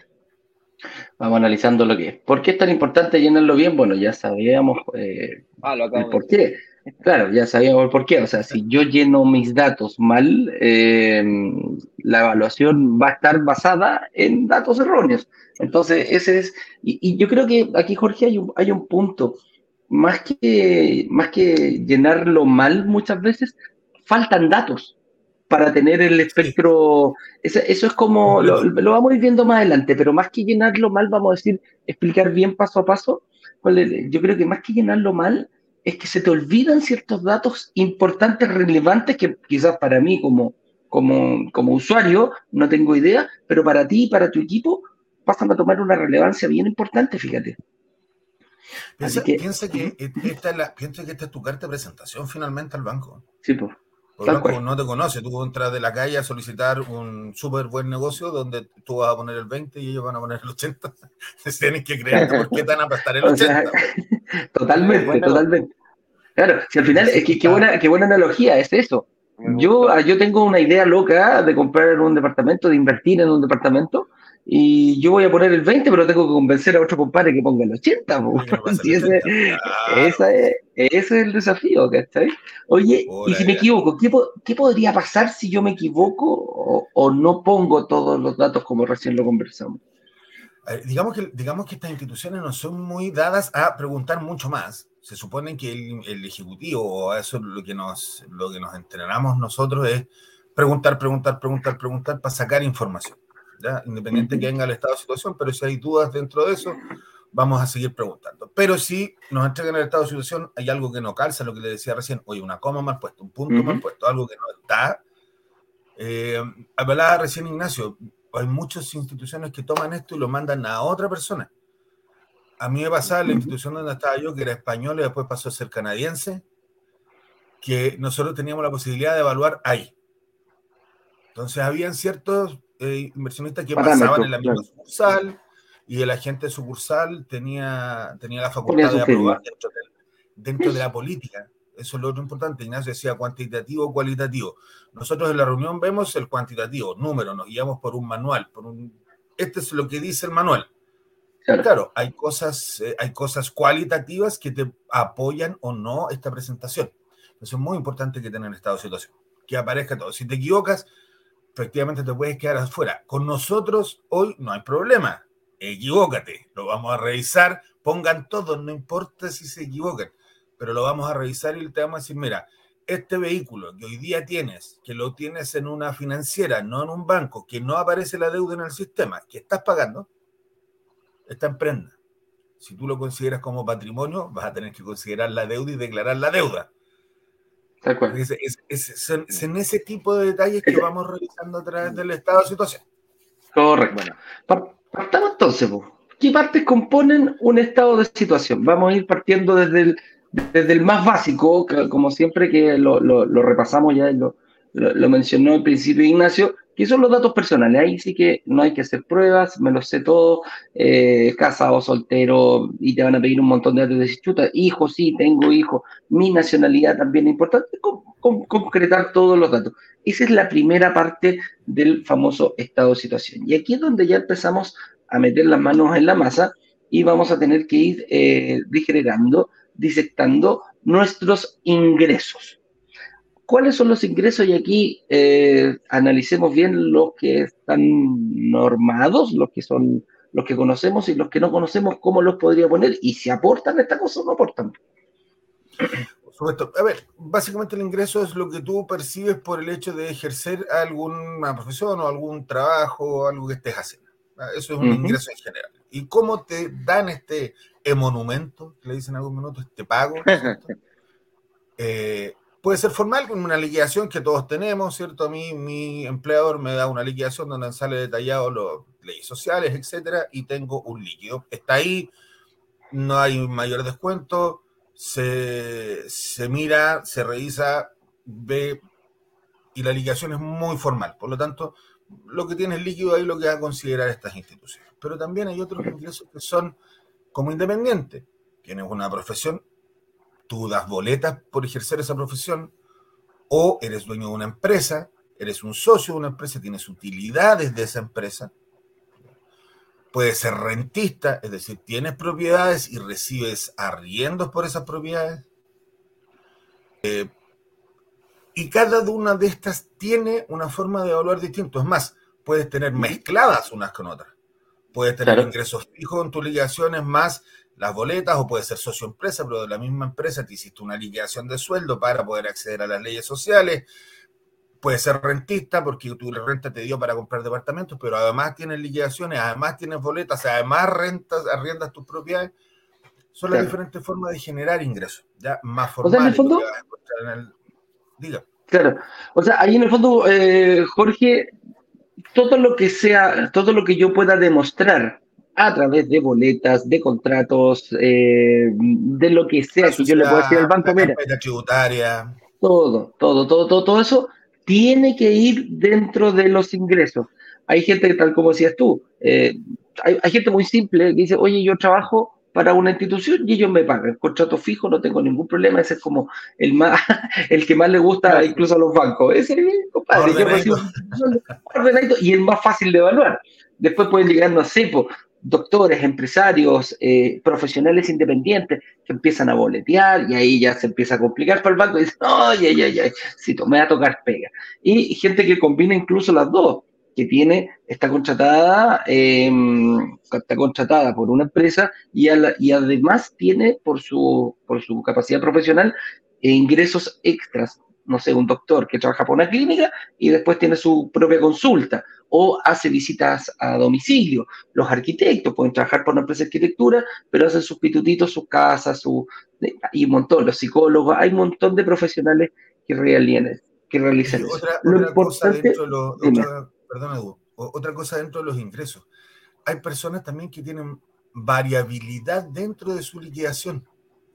Speaker 2: Vamos analizando lo que es. ¿Por qué es tan importante llenarlo bien? Bueno, ya sabíamos eh, ah, lo por qué. Claro, ya sabíamos por qué. O sea, si yo lleno mis datos mal, em, la evaluación va a estar basada en datos erróneos. Entonces, ese es. Y, yo creo que aquí, Jorge, hay un, hay un punto. Más que, más que llenarlo mal, muchas veces faltan datos para tener el espectro. Eso, es como. Lo, lo, vamos a ir viendo más adelante, pero más que llenarlo mal, vamos a decir, explicar bien paso a paso. Yo creo que más que llenarlo mal, es que se te olvidan ciertos datos importantes, relevantes, que quizás para mí como, como, como usuario no tengo idea, pero para ti y para tu equipo pasan a tomar una relevancia bien importante, fíjate.
Speaker 5: Piensa que, piensa que, esta es la, piensa que esta es tu carta de presentación finalmente al banco.
Speaker 2: Sí, pues.
Speaker 5: No te conoce, tú entras de la calle a solicitar un súper buen negocio donde tú vas a poner el 20 y ellos van a poner el 80. *laughs* Tienes que creer por qué te van a prestar el *laughs* 80. *laughs*
Speaker 2: totalmente, totalmente. Claro, si al final, es que qué buena, qué buena analogía es eso. Yo, ah, yo tengo una idea loca de comprar un departamento, de invertir en un departamento, y yo voy a poner el 20, pero tengo que convencer a otro compadre que ponga el 80. *laughs* ese, ese, es el desafío, ¿cachai? Oye, y si me equivoco, ¿qué, ¿qué, podría pasar si yo me equivoco o, o, no pongo todos los datos como recién lo conversamos?
Speaker 5: digamos, que, digamos que estas instituciones no son muy dadas a preguntar mucho más se supone que el, ejecutivo, o eso es lo que nos, lo que nos entrenamos nosotros, es preguntar, preguntar, preguntar, preguntar para sacar información. ¿Ya? Independiente que venga el estado de situación, pero si hay dudas dentro de eso, vamos a seguir preguntando. Pero si nos entregan el estado de situación, hay algo que no calza, lo que le decía recién, oye, una coma mal puesto, un punto mal puesto, algo que no está. Eh, hablaba recién Ignacio, hay muchas instituciones que toman esto y lo mandan a otra persona. A mí me pasaba en la institución donde estaba yo, que era español y después pasó a ser canadiense, que nosotros teníamos la posibilidad de evaluar ahí. Entonces, habían ciertos eh, inversionistas que pasaban en la misma sucursal y el agente sucursal tenía, tenía la facultad de aprobar dentro de, la política. Eso es lo otro importante. Ignacio decía cuantitativo o cualitativo. Nosotros en la reunión vemos el cuantitativo, número, nos guiamos por un manual. Por un, este es lo que dice el manual. Claro, hay, cosas, eh, hay cosas cualitativas que te apoyan o no esta presentación. Eso es muy importante que tengan estado de situación. Que aparezca todo. Si te equivocas, efectivamente te puedes quedar afuera. Con nosotros hoy no hay problema. Equivócate. Lo vamos a revisar. Pongan todo, no importa si se equivocan. Pero lo vamos a revisar y te vamos a decir, mira, este vehículo que hoy día tienes, que lo tienes en una financiera, no en un banco, que no aparece la deuda en el sistema, que estás pagando, está en prenda. Si tú lo consideras como patrimonio, vas a tener que considerar la deuda y declarar la deuda. Es, en ese tipo de detalles que vamos revisando a través del estado de situación.
Speaker 2: Correcto. Bueno, partamos entonces. ¿Qué partes componen un estado de situación? Vamos a ir partiendo desde el, desde el más básico, como siempre que lo, lo, repasamos ya, lo, lo, mencionó al principio Ignacio, que son los datos personales. Ahí sí que no hay que hacer pruebas, me lo sé todo, eh, casado, soltero, y te van a pedir un montón de datos de chuta, hijo, sí, tengo hijo, mi nacionalidad también es importante, concretar todos los datos. Esa es la primera parte del famoso estado de situación. Y aquí es donde ya empezamos a meter las manos en la masa y vamos a tener que ir eh, digenerando, disectando nuestros ingresos. ¿Cuáles son los ingresos? Y aquí eh, analicemos bien los que están normados, los que son los que conocemos y los que no conocemos, cómo los podría poner y si aportan esta cosa o no aportan.
Speaker 5: Por supuesto. A ver, básicamente el ingreso es lo que tú percibes por el hecho de ejercer alguna profesión o algún trabajo o algo que estés haciendo. Ah, eso es un ingreso en general. ¿Y cómo te dan este emonumento, que le dicen en algún minuto, este pago? *laughs* eh, Puede ser formal con una liquidación que todos tenemos, ¿cierto? A mí mi empleador me da una liquidación donde sale detallado las leyes sociales, etcétera, y tengo un líquido. Está ahí, no hay mayor descuento, se, se mira, se revisa, ve, y la liquidación es muy formal. Por lo tanto, lo que tiene el líquido ahí lo que va a considerar estas instituciones. Pero también hay otros ingresos que son como independientes. Tienes una profesión tú das boletas por ejercer esa profesión, o eres dueño de una empresa, eres un socio de una empresa, tienes utilidades de esa empresa. Puedes ser rentista, es decir, tienes propiedades y recibes arriendos por esas propiedades. Eh, y cada una de estas tiene una forma de evaluar distinto. Es más, puedes tener mezcladas unas con otras. Puedes tener ingresos fijos en tus ligaciones más las boletas o puede ser socio empresa, pero de la misma empresa te hiciste una liquidación de sueldo para poder acceder a las leyes sociales. Puede ser rentista porque tu renta te dio para comprar departamentos, pero además tienes liquidaciones, además tienes boletas, además rentas, arriendas tus propiedades. Son las diferentes formas de generar ingresos, ya más formales.
Speaker 2: O sea, en el fondo, Diga. Claro, o sea, ahí en el fondo, eh, Jorge, todo lo que sea, todo lo que yo pueda demostrar a través de boletas, de contratos, eh, de lo que sea que yo le pueda decir al banco, mira.
Speaker 5: tributaria.
Speaker 2: Todo, todo, todo, todo, todo eso tiene que ir dentro de los ingresos. Hay gente, tal como decías tú, eh, hay, gente muy simple que dice, oye, yo trabajo para una institución y ellos me pagan. Contrato fijo, no tengo ningún problema. Ese es como el más, *laughs* el que más le gusta incluso a los bancos. Ese es compadre. y el más fácil de evaluar. Después pueden llegar, no sé, doctores, empresarios, eh, profesionales independientes que empiezan a boletear y ahí ya se empieza a complicar para el banco y dicen, ay, ay, si me a tocar pega. Y gente que combina incluso las dos, que tiene, está contratada, em, está contratada por una empresa y, y además tiene por su, por su capacidad profesional ingresos extras no sé, un doctor que trabaja por una clínica y después tiene su propia consulta o hace visitas a domicilio. Los arquitectos pueden trabajar por una empresa de arquitectura, pero hacen sus pitutitos, sus casas, su, y un montón, los psicólogos, hay un montón de profesionales que realizan, que realizan eso.
Speaker 5: Otra, otra cosa dentro de los, otra, perdona, otra cosa dentro de los ingresos. Hay personas también que tienen variabilidad dentro de su liquidación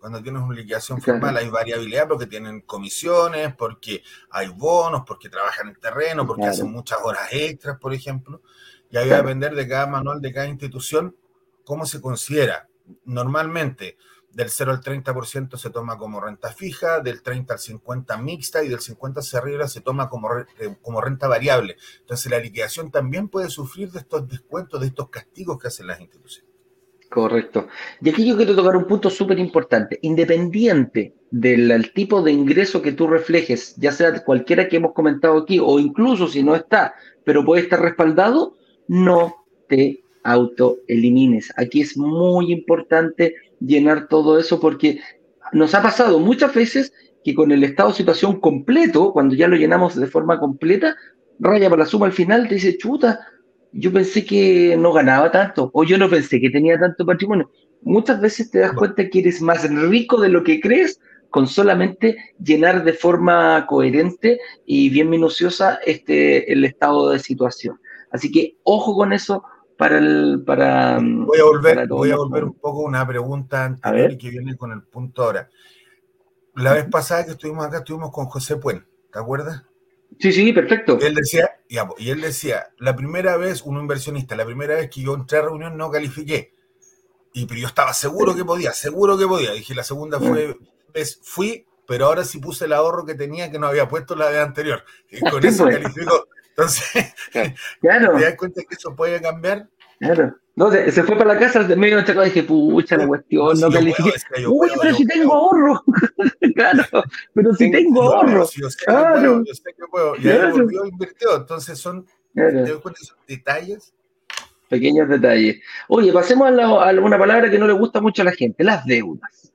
Speaker 5: cuando tienes una liquidación formal hay variabilidad porque tienen comisiones, porque hay bonos, porque trabajan en terreno, porque hacen muchas horas extras, por ejemplo. Y ahí va a depender de cada manual de cada institución cómo se considera. Normalmente, del 0 al 30% se toma como renta fija, del 30 al 50 mixta y del 50 hacia arriba se toma como, eh, como renta variable. Entonces la liquidación también puede sufrir de estos descuentos, de estos castigos que hacen las instituciones.
Speaker 2: Correcto. Y aquí yo quiero tocar un punto súper importante. Independiente del tipo de ingreso que tú reflejes, ya sea cualquiera que hemos comentado aquí, o incluso si no está, pero puede estar respaldado, no te autoelimines. Aquí es muy importante llenar todo eso porque nos ha pasado muchas veces que con el estado de situación completo, cuando ya lo llenamos de forma completa, raya para la suma al final, te dice, chuta, yo pensé que no ganaba tanto, o yo no pensé que tenía tanto patrimonio. Muchas veces te das cuenta que eres más rico de lo que crees con solamente llenar de forma coherente y bien minuciosa este, el estado de situación. Así que ojo con eso para el... Para,
Speaker 5: voy a volver, voy a volver un poco a una pregunta anterior y que viene con el punto ahora. La vez pasada que estuvimos acá, estuvimos con José Puente, ¿te acuerdas?
Speaker 2: Sí, sí, perfecto.
Speaker 5: Él decía, y él decía, la primera vez, un inversionista, la primera vez que yo entré a reunión no califiqué. Y pero yo estaba seguro que podía, seguro que podía. Dije, la segunda fue, fui, pero ahora sí puse el ahorro que tenía que no había puesto la vez anterior. Y con eso calificó. Entonces, claro. *laughs* ¿te das cuenta que eso puede cambiar?
Speaker 2: Claro. No, se, fue para la casa medio y dije, pucha, la cuestión, no, califiqué. Uy, pero si tengo ahorro. *laughs* claro, pero si tengo ahorro.
Speaker 5: yo sé claro. yo sé que puedo. Y ahí volvió invirtió. Entonces son, detalles.
Speaker 2: Pequeños detalles. Oye, pasemos a, la, a, una palabra que no le gusta mucho a la gente, las deudas.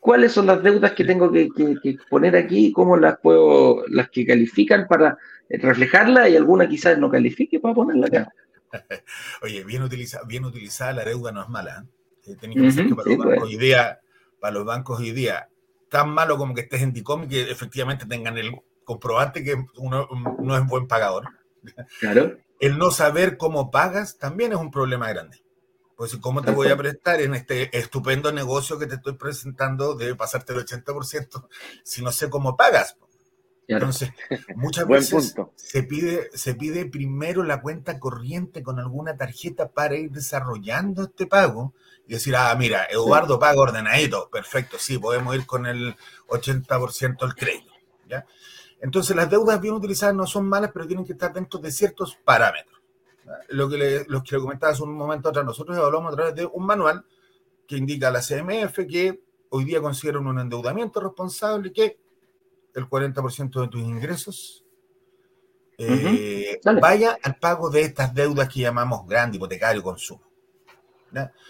Speaker 2: ¿Cuáles son las deudas que tengo que, que, que poner aquí? ¿Cómo las puedo, las que califican para reflejarla y alguna quizás no califique para ponerla acá? *laughs*
Speaker 5: Oye, bien utilizada, bien utilizada la deuda no es mala. ¿eh? que para, los bancos pues. hoy día, para los bancos hoy día, tan malo como que estés en DICOM y que efectivamente tengan el comprobante que uno no es buen pagador.
Speaker 2: Claro. *laughs*
Speaker 5: El no saber cómo pagas también es un problema grande. Pues, ¿cómo te voy a prestar en este estupendo negocio que te estoy presentando? Debe pasarte el 80% si no sé cómo pagas. Entonces, muchas veces se pide, se pide primero la cuenta corriente con alguna tarjeta para ir desarrollando este pago y decir, ah, mira, Eduardo paga ordenadito, perfecto, sí, podemos ir con el 80% del crédito. ¿ya? Entonces, las deudas bien utilizadas no son malas, pero tienen que estar dentro de ciertos parámetros. Lo que, le, lo que le comentaba hace un momento atrás, nosotros evaluamos a través de un manual que indica a la CMF que hoy día consideran un endeudamiento responsable que el 40% de tus ingresos eh, vaya al pago de estas deudas que llamamos grande, hipotecario, consumo.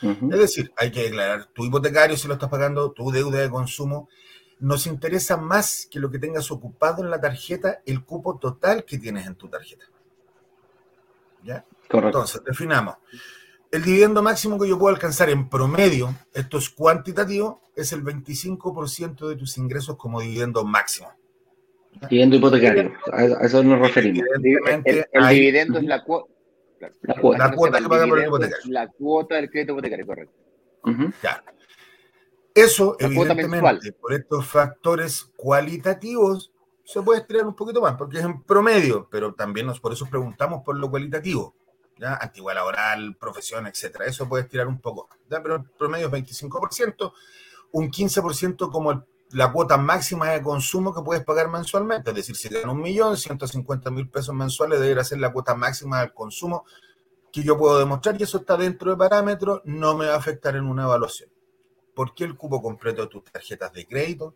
Speaker 5: Es decir, hay que declarar tu hipotecario si lo estás pagando, tu deuda de consumo. Nos interesa más que lo que tengas ocupado en la tarjeta, el cupo total que tienes en tu tarjeta. ¿Ya? Entonces, definamos. El dividendo máximo que yo puedo alcanzar en promedio, esto es cuantitativo, es el 25% de tus ingresos como dividendo máximo.
Speaker 2: Dividendo hipotecario, a eso nos referimos.
Speaker 1: El, dividendo es la, cuota.
Speaker 5: La cuota, que paga por el hipotecario.
Speaker 1: La cuota del crédito hipotecario, correcto.
Speaker 5: Ya. Eso, evidentemente, por estos factores cualitativos, se puede estirar un poquito más, porque es en promedio, pero también nos, por eso preguntamos por lo cualitativo. ¿ya? Antigüedad laboral, profesión, etcétera. Eso puede estirar un poco. ¿ya? Pero el promedio es 25%, un 15% como el la cuota máxima de consumo que puedes pagar mensualmente. Es decir, si gano un millón, 150 mil pesos mensuales debería ser la cuota máxima del consumo que yo puedo demostrar y eso está dentro de parámetros, no me va a afectar en una evaluación. ¿Por qué el cupo completo de tus tarjetas de crédito?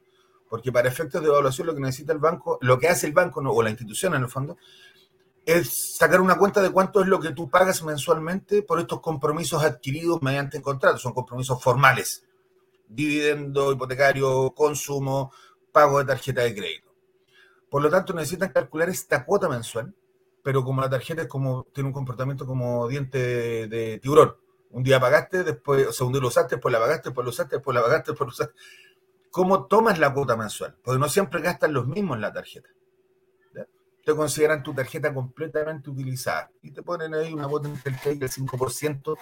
Speaker 5: Porque para efectos de evaluación lo que necesita el banco, lo que hace el banco o la institución en el fondo, es sacar una cuenta de cuánto es lo que tú pagas mensualmente por estos compromisos adquiridos mediante contrato. Son compromisos formales dividendo hipotecario, consumo, pago de tarjeta de crédito. Por lo tanto, necesitan calcular esta cuota mensual, pero como la tarjeta como, tiene un comportamiento como diente de, tiburón. Un día pagaste, después, o sea, un día lo usaste, después la pagaste, después lo usaste, después la pagaste, después lo usaste. ¿Cómo tomas la cuota mensual? Porque no siempre gastan los mismos la tarjeta. Te consideran tu tarjeta completamente utilizada y te ponen ahí una cuota entre el del 5%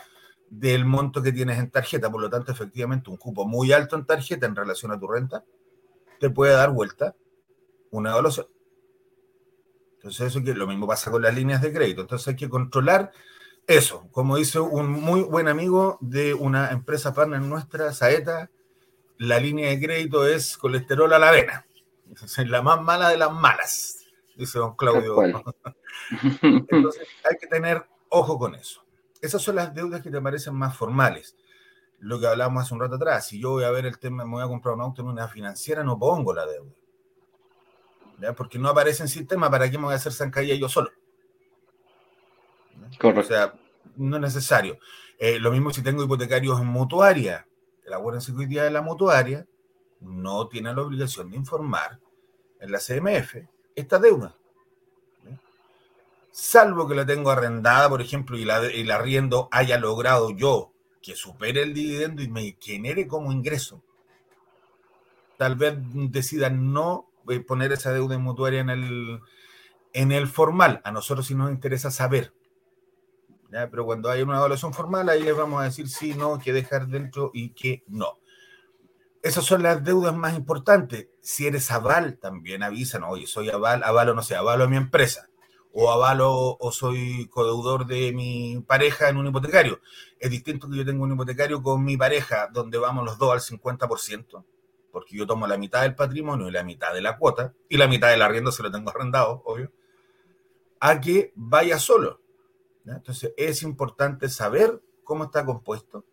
Speaker 5: del monto que tienes en tarjeta. Por lo tanto, efectivamente, un cupo muy alto en tarjeta en relación a tu renta te puede dar vuelta una evaluación. Entonces, eso que lo mismo pasa con las líneas de crédito. Entonces, hay que controlar eso. Como dice un muy buen amigo de una empresa partner nuestra, Saeta, la línea de crédito es colesterol a la vena. Es la más mala de las malas, dice don Claudio. *laughs* Entonces, hay que tener ojo con eso. Esas son las deudas que te parecen más formales. Lo que hablábamos hace un rato atrás. Si yo voy a ver el tema, me voy a comprar un auto en una financiera, no pongo la deuda. Porque no aparece en sistema, ¿para qué me voy a hacer zancadilla yo solo? Correcto. O sea, no es necesario. Eh, lo mismo si tengo hipotecarios en mutuaria. La buena seguridad de la mutuaria no tiene la obligación de informar en la CMF esta deuda. Salvo que la tengo arrendada, por ejemplo, y la, la arriendo haya logrado yo que supere el dividendo y me genere como ingreso. Tal vez decida no poner esa deuda mutuaria en el, en el formal. A nosotros sí nos interesa saber. Pero cuando hay una evaluación formal, ahí les vamos a decir sí, no, que dejar dentro y que no. Esas son las deudas más importantes. Si eres aval, también avisan, oye, soy aval, avalo, no sé, avalo a mi empresa, o avalo o soy codeudor de mi pareja en un hipotecario. Es distinto que yo tenga un hipotecario con mi pareja, donde vamos los dos al 50% porque yo tomo la mitad del patrimonio y la mitad de la cuota, y la mitad del arriendo se lo tengo arrendado, obvio, a que vaya solo. Entonces es importante saber cómo está compuesto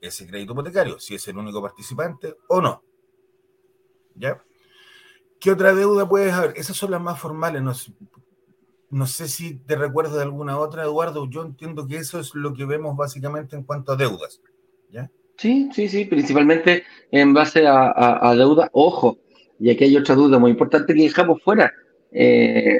Speaker 5: ese crédito hipotecario, si es el único participante o no. ¿Ya? ¿Qué otra deuda puedes haber? Esas son las más formales. No, no sé si te recuerdo de alguna otra, Eduardo. Yo entiendo que eso es lo que vemos básicamente en cuanto a deudas. ¿Ya?
Speaker 2: Sí, sí, sí, principalmente en base a, deuda. Ojo, y aquí hay otra duda muy importante que dejamos fuera. Eh,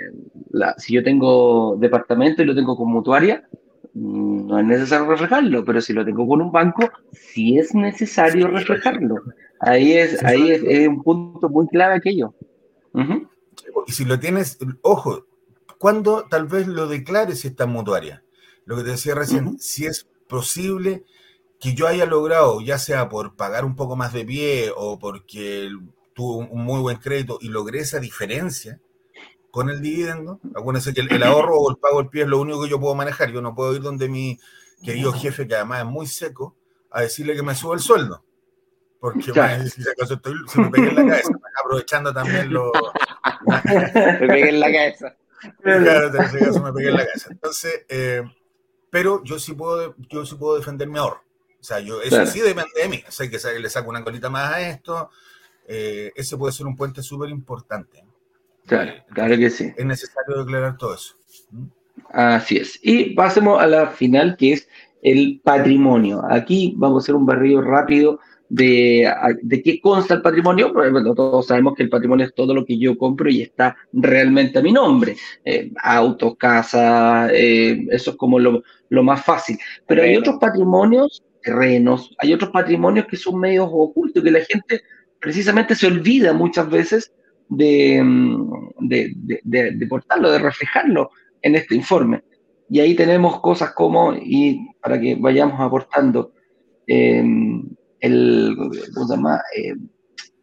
Speaker 2: si yo tengo departamento y lo tengo con mutuaria, mm, no es necesario reflejarlo, pero si lo tengo con un banco, sí es necesario reflejarlo. Ahí es, ahí es, un punto muy clave aquello.
Speaker 5: Y si lo tienes, ojo, cuando tal vez lo declares esta mutuaria? Lo que te decía recién, si es posible que yo haya logrado, ya sea por pagar un poco más de pie o porque tuve un muy buen crédito y logré esa diferencia con el dividendo, acuérdense que el, ahorro o el pago del pie es lo único que yo puedo manejar. Yo no puedo ir donde mi querido jefe, que además es muy seco, a decirle que me suba el sueldo. Porque si acaso estoy, se me pegué en la cabeza, *laughs* aprovechando también lo. *laughs*
Speaker 2: me pegué en la cabeza.
Speaker 5: Claro, en ese caso me pegué en la cabeza. Entonces, eh, pero yo sí puedo, yo sí puedo defender mi ahorro. O sea, yo, eso sí depende de mí. O sea, que le saco una colita más a esto. Eh, ese puede ser un puente súper importante.
Speaker 2: Claro, eh, claro que sí.
Speaker 5: Es necesario declarar todo eso.
Speaker 2: ¿Mm? Así es. Y pasemos a la final, que es el patrimonio. Aquí vamos a hacer un barrido rápido de, de qué consta el patrimonio. Bueno, todos sabemos que el patrimonio es todo lo que yo compro y está realmente a mi nombre. Eh, autos, casa, eso es como lo, lo más fácil. Pero hay otros patrimonios terrenos, hay otros patrimonios que son medios ocultos, que la gente precisamente se olvida muchas veces de, mm, de, de, portarlo, de reflejarlo en este informe. Y ahí tenemos cosas como, y para que vayamos aportando, em, el, ¿cómo se llama? Em,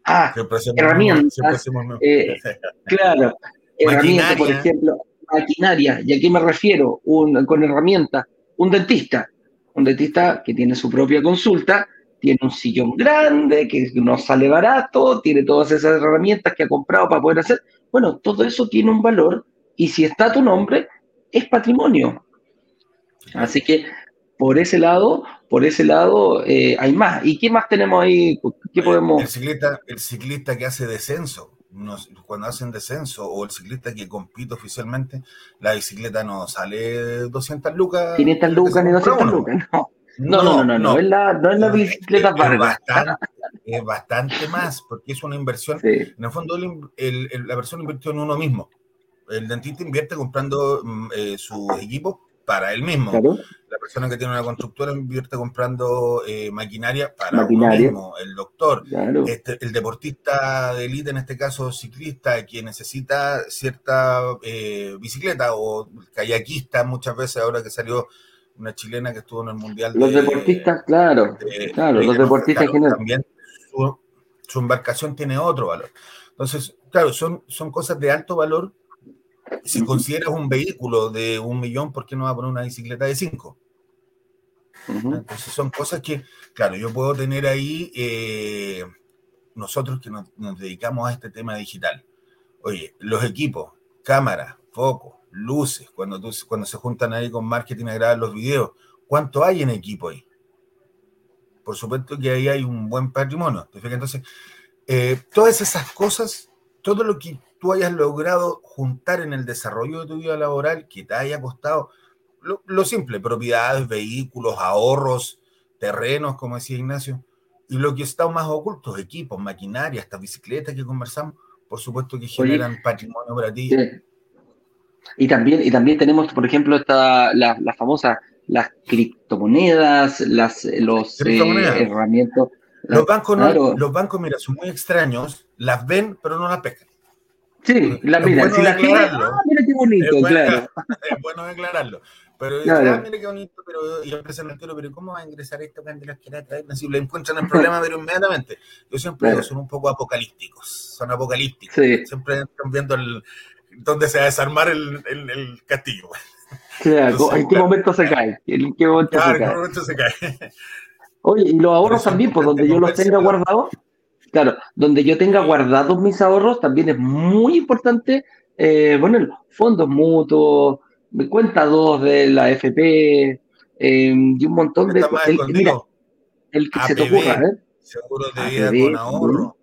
Speaker 2: ah, herramientas. Eh, *laughs* claro, herramientas, por ejemplo, maquinaria. ¿Y a qué me refiero? Un, con herramientas, un dentista un dentista que tiene su propia consulta, tiene un sillón grande, que no sale barato, tiene todas esas herramientas que ha comprado para poder hacer. Bueno, todo eso tiene un valor y si está tu nombre, es patrimonio. Así que por ese lado, por ese lado eh, hay más. ¿Y qué más tenemos ahí? ¿Qué podemos?
Speaker 5: El ciclista, el ciclista que hace descenso cuando hacen descenso o el ciclista que compite oficialmente, la bicicleta no sale 200 lucas.
Speaker 2: 500 lucas ni 200 lucas, no. No, no, no, no, es la, no es la bicicleta
Speaker 5: es, bastante, *laughs* es bastante más, porque es una inversión. En el fondo, la persona invirtió en uno mismo. El dentista invierte comprando mm, eh, su equipo para él mismo. La persona que tiene una constructora invierte comprando eh, maquinaria para él mismo. El doctor, este, el deportista de élite, en este caso ciclista, que necesita cierta eh, bicicleta o kayakista, muchas veces ahora que salió una chilena que estuvo en el mundial.
Speaker 2: Los deportistas, claro, claro, los deportistas
Speaker 5: También su, embarcación tiene otro valor. Entonces, claro, son, son cosas de alto valor si consideras un vehículo de un millón, ¿por qué no va a poner una bicicleta de cinco? Entonces son cosas que, claro, yo puedo tener ahí, eh, nosotros que nos, dedicamos a este tema digital. Oye, los equipos, cámara, foco, luces, cuando, cuando se juntan ahí con marketing a grabar los videos, ¿cuánto hay en equipo ahí? Por supuesto que ahí hay un buen patrimonio. Entonces, eh, todas esas cosas, todo lo que tú hayas logrado juntar en el desarrollo de tu vida laboral que te haya costado lo, simple, propiedades, vehículos, ahorros, terrenos, como decía Ignacio, y lo que está más oculto, equipos, maquinaria, estas bicicletas que conversamos, por supuesto que generan patrimonio para ti.
Speaker 2: Y también, y también tenemos, por ejemplo, esta, la, la famosa, las criptomonedas, las, los eh, herramientas.
Speaker 5: Los bancos, no, los bancos, mira, son muy extraños, las ven, pero no las pescan.
Speaker 2: Sí, la mira, si la gente, ah, mira qué bonito,
Speaker 5: es
Speaker 2: bueno, claro. *laughs*
Speaker 5: Es bueno declararlo. Pero claro. ah, mira qué bonito, pero y yo empecé el tiro, pero ¿cómo va a ingresar esto cuando los quiera traer? Si le encuentran el problema, pero inmediatamente. Yo siempre digo, son un poco apocalípticos, son apocalípticos. Sí. Siempre están viendo el, dónde se va a desarmar el, el, el castillo.
Speaker 2: Claro, ¿en qué momento se cae? ¿En qué momento se cae? ¿en qué momento se cae? Oye, y los ahorros también, por donde yo los tenga guardados, Claro, donde yo tenga guardados mis ahorros también es muy importante, eh, bueno, fondos mutuos, cuenta dos de la FP em, y un montón de...
Speaker 5: El, mira, el que se te ocurra, ¿eh? Seguro de vida con ahorro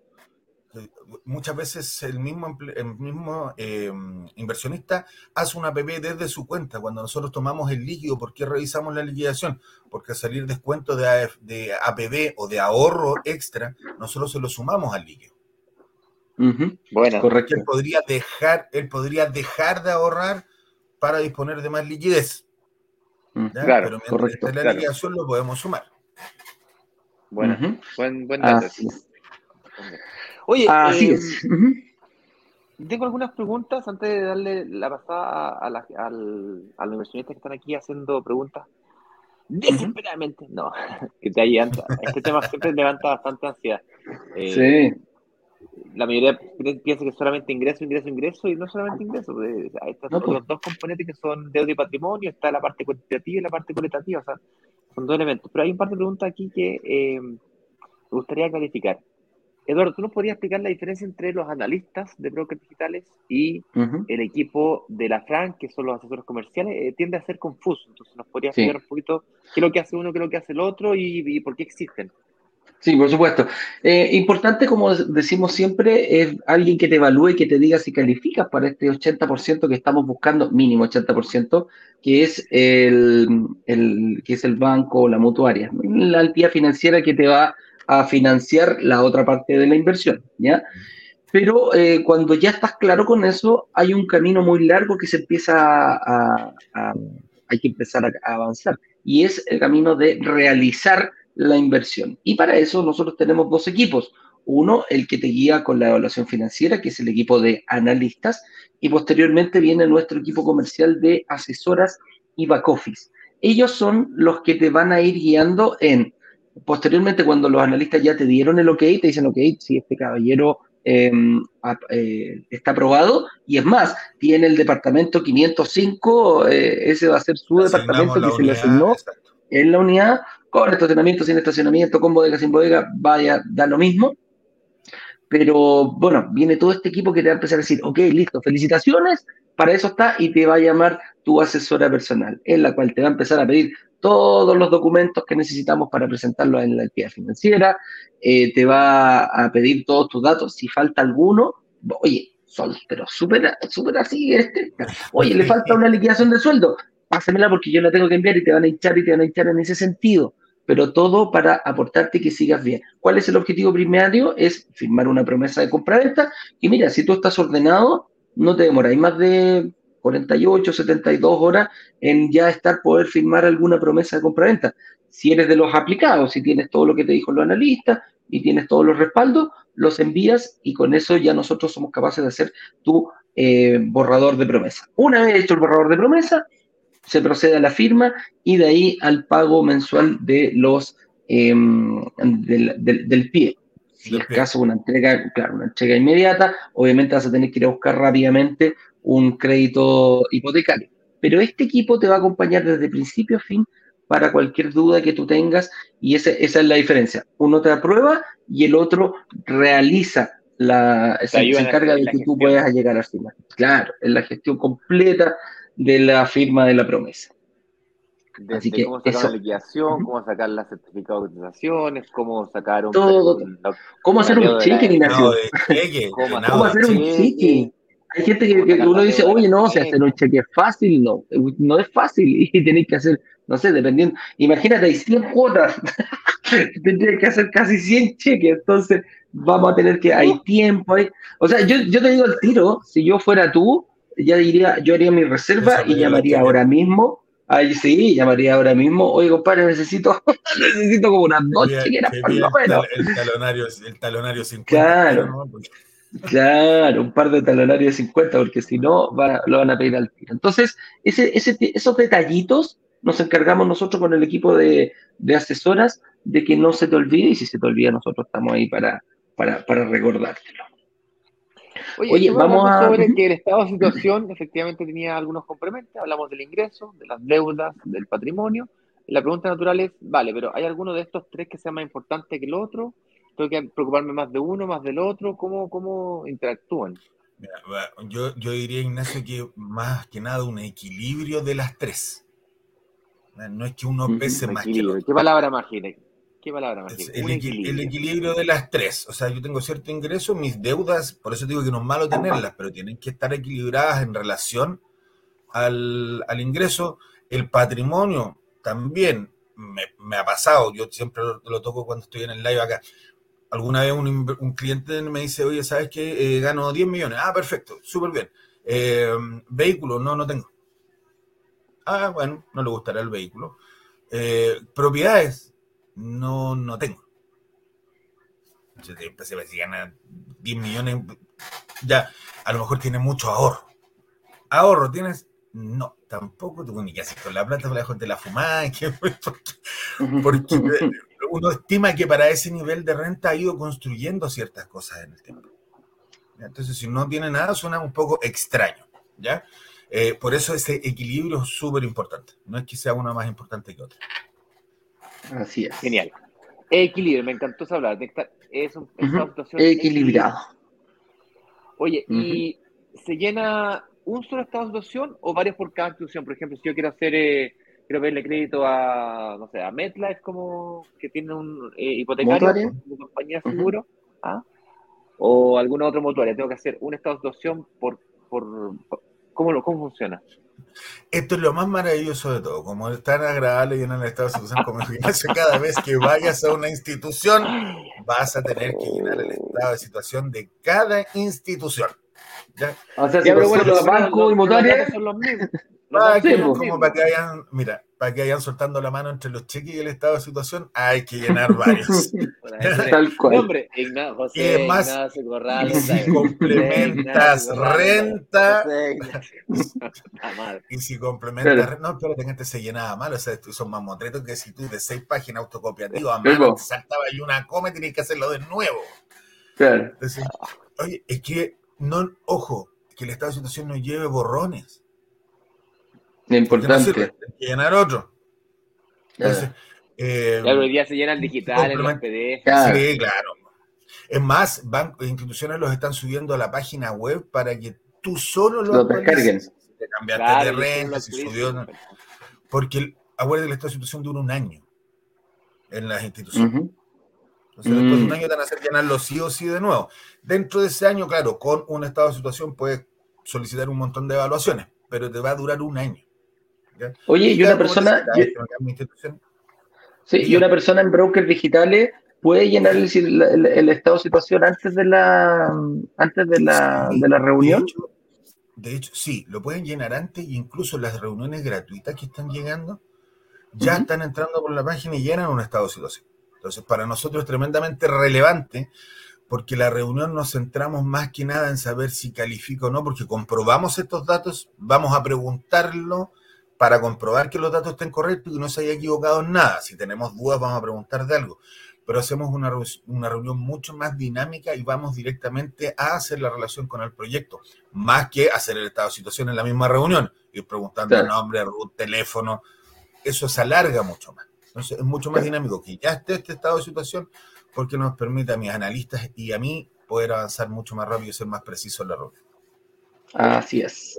Speaker 5: muchas veces el mismo, el mismo em, inversionista hace una APP desde su cuenta. Cuando nosotros tomamos el líquido, ¿por qué revisamos la liquidación? Porque al salir descuento de, de APB o de ahorro extra, nosotros se lo sumamos al líquido.
Speaker 2: Bueno, correcto.
Speaker 5: Él podría, dejar, él podría dejar de ahorrar para disponer de más liquidez.
Speaker 2: Mm, claro,
Speaker 5: Pero mientras esté la liquidación lo podemos sumar.
Speaker 1: Bueno, buen, buen dato. Oye,
Speaker 2: Así es.
Speaker 1: Em, tengo algunas preguntas antes de darle la pasada a, la, al, a los inversionistas que están aquí haciendo preguntas desesperadamente. No, *laughs* que te hayan, este tema siempre levanta bastante ansiedad.
Speaker 2: Eh, sí.
Speaker 1: La mayoría piensa que solamente ingreso, ingreso, ingreso, y no solamente ingreso. Pues, hay los pues. dos componentes que son deuda y patrimonio, está la parte cuantitativa y la parte cualitativa, o sea, son dos elementos. Pero hay un par de preguntas aquí que eh, me gustaría clarificar. Eduardo, ¿tú nos podrías explicar la diferencia entre los analistas de brokers digitales y el equipo de la FRAN, que son los asesores comerciales? Eh, tiende a ser confuso. Entonces, ¿nos podrías explicar un poquito qué es lo que hace uno, qué es lo que hace el otro y, por qué existen?
Speaker 2: Sí, por supuesto. Eh, importante, como decimos siempre, es alguien que te evalúe, que te diga si calificas para este 80% que estamos buscando, mínimo 80%, que es el, el, que es el banco o la mutuaria. La entidad financiera que te va a financiar la otra parte de la inversión, ¿ya? Pero eh, cuando ya estás claro con eso, hay un camino muy largo que se empieza a, hay que empezar a, avanzar, y es el camino de realizar la inversión. Y para eso nosotros tenemos dos equipos. Uno, el que te guía con la evaluación financiera, que es el equipo de analistas, y posteriormente viene nuestro equipo comercial de asesoras y back office. Ellos son los que te van a ir guiando en posteriormente, cuando los analistas ya te dieron el ok, te dicen, ok, si este caballero em, eh, está aprobado, y es más, tiene el departamento 505, eh, ese va a ser su departamento que se le asignó en la unidad, con estacionamiento, sin estacionamiento, con bodega, sin bodega, vaya, da lo mismo. Pero bueno, viene todo este equipo que te va a empezar a decir, ok, listo, felicitaciones, para eso está, y te va a llamar tu asesora personal, en la cual te va a empezar a pedir todos los documentos que necesitamos para presentarlo en la entidad financiera, eh, te va a pedir todos tus datos, si falta alguno, oye, son, pero súper súper así, este, oye, le falta una liquidación de sueldo, pásamela porque yo la tengo que enviar y te van a hinchar y te van a hinchar en ese sentido. Pero todo para aportarte que sigas bien. ¿Cuál es el objetivo primario? Es firmar una promesa de compra-venta. Y mira, si tú estás ordenado, no te demoráis más de 48, 72 horas en ya estar poder firmar alguna promesa de compra-venta. Si eres de los aplicados, si tienes todo lo que te dijo los analistas y tienes todos los respaldos, los envías y con eso ya nosotros somos capaces de hacer tu eh, borrador de promesa. Una vez hecho el borrador de promesa, se procede a la firma y de ahí al pago mensual de los em, del, pie. Si es caso una entrega, claro, una entrega inmediata, obviamente vas a tener que ir a buscar rápidamente un crédito hipotecario. Pero este equipo te va a acompañar desde principio a fin para cualquier duda que tú tengas y esa, esa es la diferencia. Uno te aprueba y el otro realiza la, se, encarga de que tú puedas llegar al final. Claro, es la gestión completa de la firma de la promesa.
Speaker 1: Así que cómo sacar la liquidación, cómo sacar las certificados de cotizaciones, cómo sacar un...
Speaker 2: Todo. ¿Cómo hacer un cheque, Ignacio? *laughs* ¿Cómo, hacer un cheque? Hay gente que, uno dice, oye, no, si hacer un cheque es fácil, no, no es fácil *laughs* y tenéis que hacer, no sé, dependiendo, imagínate, hay 100 cuotas, *laughs* tendrías que hacer casi 100 cheques, entonces vamos a tener que, hay tiempo, hay, o sea, yo, yo te digo el tiro, si yo fuera tú, ya diría, yo haría mi reserva y llamaría ahora mismo. Ahí sí, llamaría ahora mismo. Oye, compadre, necesito, *laughs* necesito como unas dos chiquitas
Speaker 5: por lo menos. El talonario, el talonario 50.
Speaker 2: Claro. Claro, un par de talonarios 50, porque si no, lo van a pedir al tiro. Entonces, ese, ese, esos detallitos nos encargamos nosotros con el equipo de, de, asesoras de que no se te olvide, y si se te olvida, nosotros estamos ahí para, para, para recordártelo.
Speaker 1: Oye, vamos a... Sobre *laughs* que el estado de situación efectivamente tenía algunos complementos, hablamos del ingreso, de las deudas, del patrimonio. la pregunta natural es, vale, pero ¿hay alguno de estos tres que sea más importante que el otro? ¿Tengo que preocuparme más de uno, más del otro? ¿Cómo, cómo interactúan?
Speaker 5: yo, yo diría, Ignacio, que más que nada un equilibrio de las tres. No es que uno pese más que el otro.
Speaker 1: ¿Qué palabra más, ¿Qué palabra
Speaker 5: El, equilibrio. de las tres. O sea, yo tengo cierto ingreso, mis deudas, por eso digo que no es malo tenerlas, pero tienen que estar equilibradas en relación al, ingreso. El patrimonio también me, ha pasado, yo siempre lo, toco cuando estoy en el live acá. Alguna vez un, cliente me dice, oye, ¿sabes qué? Eh, gano 10 millones. Ah, perfecto, súper bien. Eh, vehículo, no, no tengo. Ah, bueno, no le gustará el vehículo. Eh, propiedades, no, no tengo. Si gana 10 millones, ya, a lo mejor tiene mucho ahorro. ¿Ahorro tienes? No, tampoco tengo ni que hacer con la plata, la de la fumada, *laughs* porque, uno estima que para ese nivel de renta ha ido construyendo ciertas cosas en el tiempo. Entonces, si no tiene nada, suena un poco extraño, ¿ya? Eh, por eso ese equilibrio es súper importante. No es que sea una más importante que otra.
Speaker 2: Así es.
Speaker 1: Genial. Equilibrio, me encantó hablar. Es un,
Speaker 2: Equilibrado.
Speaker 1: Oye, ¿y se llena un solo estado de situación o varios por cada institución? Por ejemplo, si yo quiero hacer, eh, quiero pedirle crédito a, no sé, a MetLife como que tiene un eh, hipotecario, una compañía de seguro, ¿ah? o alguna otra mutuaria. Tengo que hacer un estado de situación por, por, ¿cómo, ¿cómo funciona?
Speaker 5: Esto es lo más maravilloso de todo, como es tan agradable y en el estado de situación como gimnasio, cada vez que vayas a una institución, vas a tener que llenar el estado de situación de cada institución. ¿ya?
Speaker 2: O sea, si bueno, los bancos y son los mismos.
Speaker 5: Ah, como para que vayan, mira, para que vayan soltando la mano entre los cheques y el estado de situación, hay que llenar varios. *laughs*
Speaker 1: Tal cual. Nombre, Ignacio, José,
Speaker 5: y más, Ignacio Corral, y si complementas renta, y si complementas renta, no, espérate, gente se llenaba mal, o sea, son más motretos que si tú de seis páginas autocopiativas a mano te saltaba y una come, tienes que hacerlo de nuevo.
Speaker 2: Claro.
Speaker 5: Entonces, oye, es que, no, ojo, que el estado de situación no lleve borrones
Speaker 2: importante.
Speaker 5: No que llenar otro.
Speaker 1: Entonces, eh, ya, hoy día se llenan digital en los
Speaker 5: PDF. Sí, claro. Es más, bancos, instituciones los están subiendo a la página web para que tú solo
Speaker 2: lo, lo descarguen. Si
Speaker 5: te cambiaste de renta, si subió. Porque acuérdate que esta situación dura un año en las instituciones. Entonces, después de un mm. año te van a hacer llenarlo sí o sí de nuevo. Dentro de ese año, claro, con un estado de situación puedes solicitar un montón de evaluaciones, pero te va a durar un año.
Speaker 2: Oye, y una persona. Sí, y una persona en brokers digitales puede llenar el, estado de situación antes de la antes de la, de la reunión.
Speaker 5: De hecho, sí, lo pueden llenar antes incluso las reuniones gratuitas que están llegando ya están entrando por la página y llenan un estado de situación. Entonces, para nosotros es tremendamente relevante porque la reunión nos centramos más que nada en saber si califica o no, porque comprobamos estos datos, vamos a preguntarlo para comprobar que los datos estén correctos y que no se haya equivocado en nada. Si tenemos dudas, vamos a preguntar de algo. Pero hacemos una, una reunión mucho más dinámica y vamos directamente a hacer la relación con el proyecto, más que hacer el estado de situación en la misma reunión, ir preguntando el nombre, root, teléfono. Eso se alarga mucho más. Entonces, es mucho más dinámico que ya esté este estado de situación porque nos permite a mis analistas y a mí poder avanzar mucho más rápido y ser más preciso en la reunión.
Speaker 2: Así es.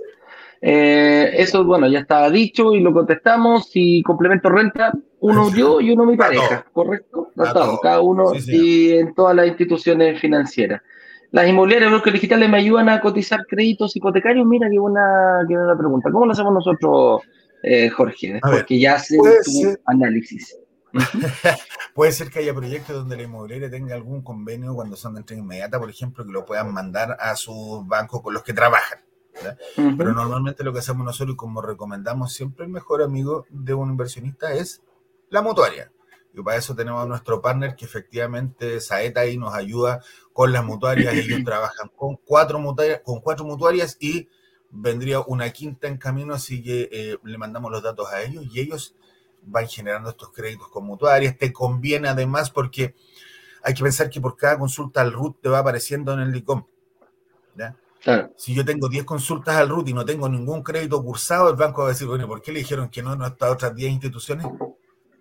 Speaker 2: Eh, eso, bueno, ya estaba dicho y lo contestamos. Si complemento renta, uno yo y uno mi pareja, ¿correcto? cada uno y en todas las instituciones financieras. Las inmobiliarias los digitales me ayudan a cotizar créditos hipotecarios. Mira qué buena, qué buena pregunta. ¿Cómo lo hacemos nosotros, eh, Jorge? Porque ya hace tu análisis. *laughs*
Speaker 5: Puede ser que haya proyectos donde la inmobiliaria tenga algún convenio cuando son de entrega inmediata, por ejemplo, que lo puedan mandar a sus bancos con los que trabajan. Pero normalmente lo que hacemos nosotros y como recomendamos siempre el mejor amigo de un inversionista es la mutuaria. Y para eso tenemos a nuestro partner que efectivamente Saeta ahí nos ayuda con las mutuarias. Ellos *clears throat* trabajan con cuatro mutuarias, con cuatro mutuarias y vendría una quinta en camino, así que eh, le mandamos los datos a ellos y ellos van generando estos créditos con mutuarias. Te conviene además porque hay que pensar que por cada consulta al RUT te va apareciendo en el Si yo tengo 10 consultas al RUT y no tengo ningún crédito cursado, el banco va a decir, bueno, ¿por qué le dijeron que no en estas otras 10 instituciones?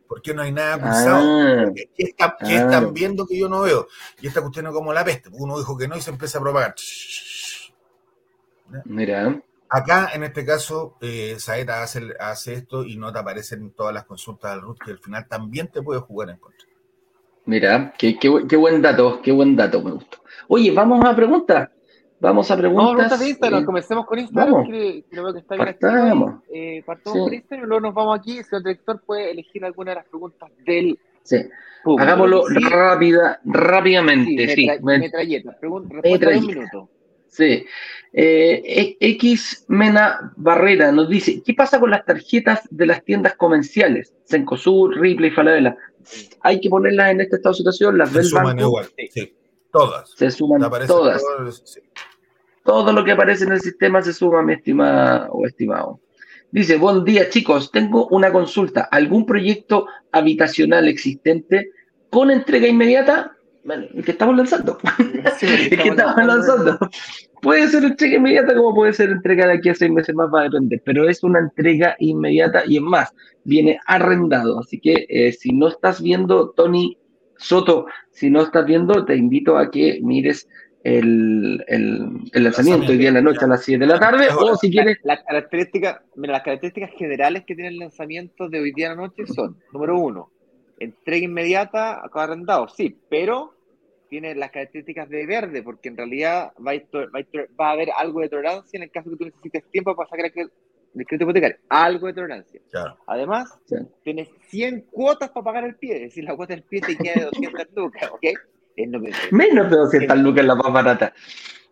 Speaker 5: ¿Por qué no hay nada cursado? Ah. ¿Qué, están viendo que yo no veo? Y esta cuestión es como la peste. Uno dijo que no y se empieza a propagar.
Speaker 2: Mira.
Speaker 5: Acá, en este caso, eh, Saeta hace, hace, esto y no te aparecen todas las consultas del RUT, que al final también te puede jugar en contra.
Speaker 2: Mira, qué, qué, buen dato, qué buen dato, me gustó. Oye, vamos a preguntas. Vamos a preguntas.
Speaker 1: Vamos a de Instagram, eh, comencemos con Instagram, que creo que está bien activo. Eh, partamos con Instagram y luego nos vamos aquí. Si el director puede elegir alguna de las preguntas del
Speaker 2: sí. Hagámoslo rápida, rápidamente. Sí,
Speaker 1: metralleta. Pregunta, un minuto.
Speaker 2: Sí. Eh, X Mena Barrera nos dice, ¿qué pasa con las tarjetas de las tiendas comerciales? Cencosur, Ripley, Falabella. ¿Hay que ponerlas en este estado de situación? ¿Las
Speaker 5: Se suman igual, sí. Todas.
Speaker 2: Se suman todas. Todo lo que aparece en el sistema se suma, mi estimada o estimado. Dice, buen día chicos, tengo una consulta. ¿Algún proyecto habitacional existente con entrega inmediata? Bueno, el que estamos lanzando. *laughs* el que estamos lanzando. Puede ser entrega inmediata como puede ser entrega de aquí a seis meses más, va a depender, pero es una entrega inmediata y es más, viene arrendado. Así que eh, si no estás viendo, Tony Soto, si no estás viendo, te invito a que mires el, el, lanzamiento hoy día en la noche a las 7 de la tarde, o si quieres...
Speaker 1: Las características, las características generales que tiene el lanzamiento de hoy día en la noche son, número uno, entrega inmediata a arrendado, sí, pero tiene las características de verde, porque en realidad va a, haber algo de tolerancia en el caso que tú necesites tiempo para sacar el, crédito hipotecario. Algo de tolerancia. Además, tienes 100 cuotas para pagar el pie, es decir, la cuota del pie te queda de 200 lucas, ¿ok?
Speaker 2: Menos de 200 lucas la más barata.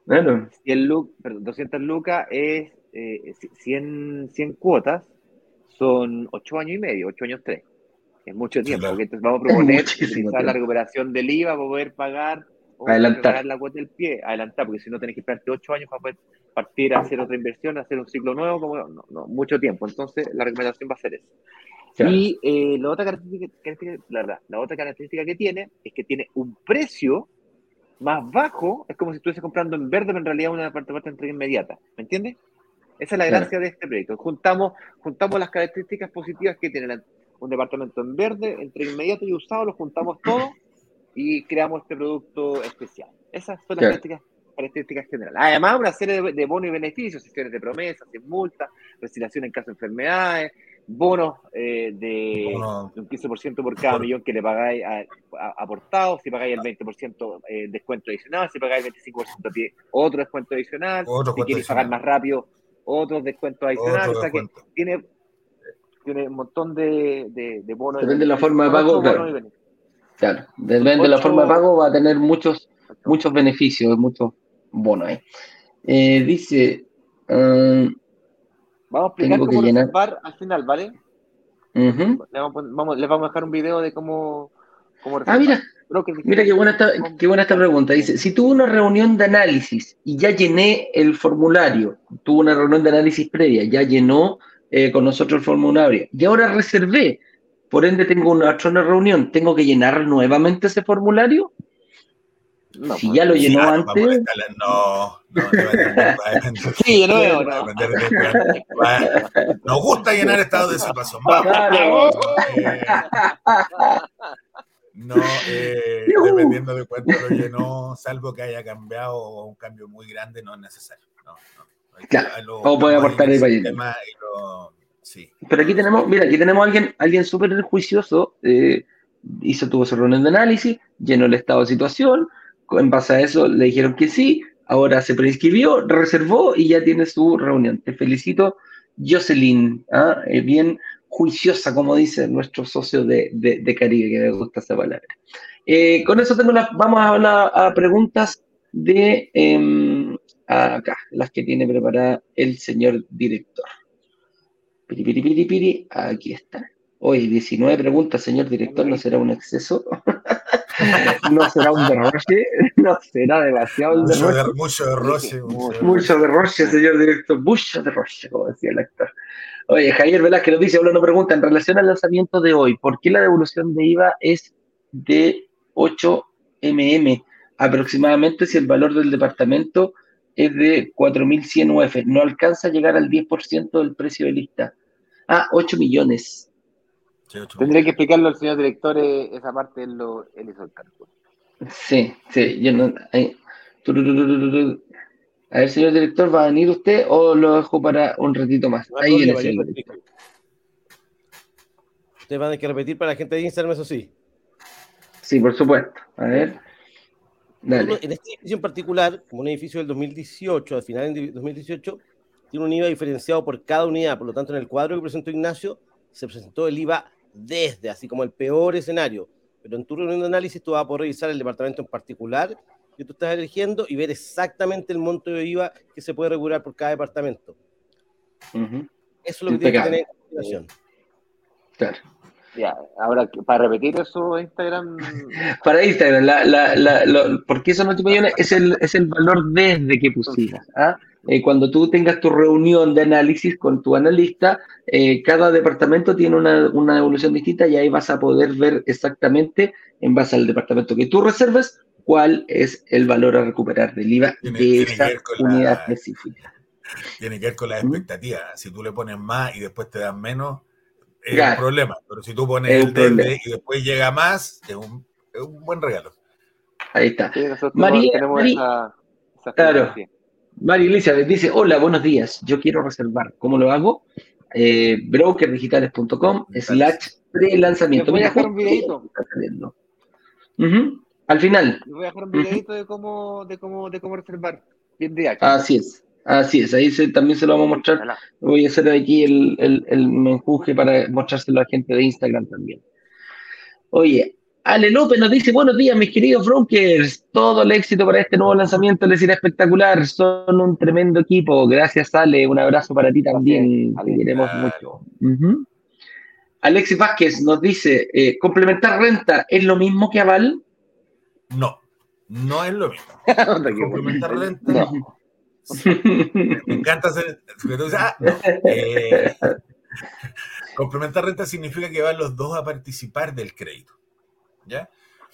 Speaker 1: Bueno. 100 perdón, 200 lucas es 100, eh, 100 cuotas, son 8 años y medio, 8 años 3 es mucho tiempo, porque entonces vamos a proponer utilizar la recuperación del IVA para poder pagar o
Speaker 2: adelantar
Speaker 1: la cuota del pie, adelantar, porque si no tenés que esperarte ocho años para poder partir a hacer otra inversión, hacer un ciclo nuevo, como no, no, mucho tiempo. Entonces, la recomendación va a ser esa. Y eh, la, otra característica, la, la, otra característica que tiene es que tiene un precio más bajo, es como si estuviese comprando en verde, pero en realidad una parte de entrega inmediata. ¿Me entiendes? Esa es la gracia de este proyecto. Juntamos, juntamos las características positivas que tiene un departamento en verde, entre inmediato y usado, lo juntamos todo y creamos este producto especial. Esas son las características, generales. Además, una serie de, bonos y beneficios, sesiones de promesas, sin multa, resignación en caso de enfermedades, bonos eh, de, un 15% por cada millón que le pagáis aportado, si pagáis el 20% eh, descuento adicional, si pagáis el 25% otro descuento adicional, si quieres pagar más rápido, otros descuentos adicionales. o sea que tiene tiene un montón de, de, bonos.
Speaker 2: Depende de la forma de pago, claro. depende de la forma de pago, va a tener muchos, muchos beneficios, muchos bonos. Eh, dice.
Speaker 1: Um, vamos a explicar cómo reservar al final, ¿vale? les, vamos, a dejar un video de cómo.
Speaker 2: cómo ah, mira. Mira qué buena, esta, qué buena esta pregunta. Dice, si tuve una reunión de análisis y ya llené el formulario, tuve una reunión de análisis previa, ya llenó eh, con nosotros el formulario y ahora reservé, por ende tengo una otra reunión, ¿tengo que llenar nuevamente ese formulario? No, si pues, ya lo llenó antes.
Speaker 5: No, no, *laughs* Sí, no, no. Nos gusta llenar estados de situación. No, eh, dependiendo de cuánto lo llenó, salvo que haya cambiado un cambio muy grande, no es necesario. No,
Speaker 2: no. o puede aportar el país. Sí. Pero aquí tenemos, mira, aquí tenemos a alguien, alguien súper juicioso, eh, hizo, tuvo su reunión de análisis, llenó el estado de situación, en base a eso le dijeron que sí, ahora se prescribió, reservó y ya tiene su reunión. Te felicito, Jocelyn, ¿ah? eh, bien juiciosa, como dice nuestro socio de, de, Caribe, que me gusta esa palabra. Eh, con eso tengo vamos a hablar a preguntas de em, acá, las que tiene preparada el señor director. Piri, piri, piri, aquí está. Hoy 19 preguntas, señor director, ¿no será un exceso? *laughs* ¿No será un derroche? *laughs* ¿No será demasiado un derroche?
Speaker 5: Mucho derroche.
Speaker 2: Mucho derroche, señor director. Mucho derroche, como decía el actor. Oye, Javier Velázquez nos dice, una pregunta, en relación al lanzamiento de hoy, ¿por qué la devolución de IVA es de 8 mm aproximadamente si el valor del departamento es de 4.100 UF? No alcanza a llegar al 10% del precio de lista. Ah, 8 millones.
Speaker 1: Tendría que explicarlo al señor director, eh, esa parte él, lo, él hizo el cálculo.
Speaker 2: Sí, sí, yo no... A ver, señor director, ¿va a venir usted o lo dejo para un ratito más? Ahí viene, señor
Speaker 6: Usted va a tener que repetir para la gente de Instagram, eso sí.
Speaker 2: Sí, por supuesto. A ver.
Speaker 6: Dale. En este edificio en particular, como un edificio del 2018, al final del 2018, tiene un IVA diferenciado por cada unidad. Por lo tanto, en el cuadro que presentó Ignacio, se presentó el IVA desde, así como el peor escenario. Pero en tu reunión de análisis tú vas a poder revisar el departamento en particular que tú estás eligiendo y ver exactamente el monto de IVA que se puede regular por cada departamento. Eso es lo que tienes que tener en consideración.
Speaker 1: Claro. Ya, ahora, para repetir eso, Instagram. *laughs*
Speaker 2: para Instagram, la, la, la, porque esos 8 millones es el, es el valor desde que pusieras. ¿ah? Eh, cuando tú tengas tu reunión de análisis con tu analista, eh, cada departamento tiene una, una, evolución distinta y ahí vas a poder ver exactamente, en base al departamento que tú reserves, cuál es el valor a recuperar del IVA de esa unidad específica.
Speaker 5: Tiene que ver con las expectativas. Si tú le pones más y después te dan menos, es un problema. Pero si tú pones el DD y después llega más, es un, es un buen regalo.
Speaker 2: Ahí está. María, María, claro. María Elizabeth dice, hola, buenos días, yo quiero reservar. ¿Cómo lo hago? Eh, brokerdigitales.com slash pre-lanzamiento.
Speaker 1: Voy a dejar un videito.
Speaker 2: Al final.
Speaker 1: voy a dejar un videito de cómo, de cómo, de cómo reservar. Bien de
Speaker 2: Así es. Así es, ahí también se lo vamos a mostrar. Voy a hacer aquí el, el, el menjuje para mostrárselo a la gente de Instagram también. Oye, Ale López nos dice, buenos días, mis queridos Bronkers. Todo el éxito para este nuevo lanzamiento les irá espectacular. Son un tremendo equipo. Gracias, Ale. Un abrazo para ti también. Te queremos mucho. Alexis Vázquez nos dice, eh, ¿complementar renta es lo mismo que aval?
Speaker 5: No, no es lo mismo. *laughs* Complementar renta. No. Me encanta hacer. Ah, eh, *laughs* complementar renta significa que van los dos a participar del crédito. ¿Ya?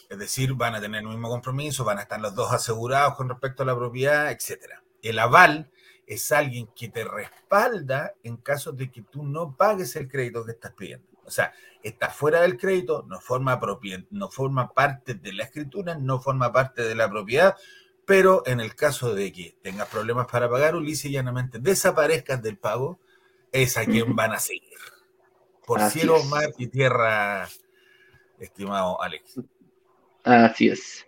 Speaker 5: Es decir, van a tener el mismo compromiso, van a estar los dos asegurados con respecto a la propiedad, etc. El aval es alguien que te respalda en caso de que tú no pagues el crédito que estás pidiendo. O sea, está fuera del crédito, no forma, no forma parte de la escritura, no forma parte de la propiedad, pero en el caso de que tengas problemas para pagar, Ulises, llanamente desaparezcas del pago, es a quien van a seguir. Por cielo, mar y tierra, estimado Alex.
Speaker 2: Así es.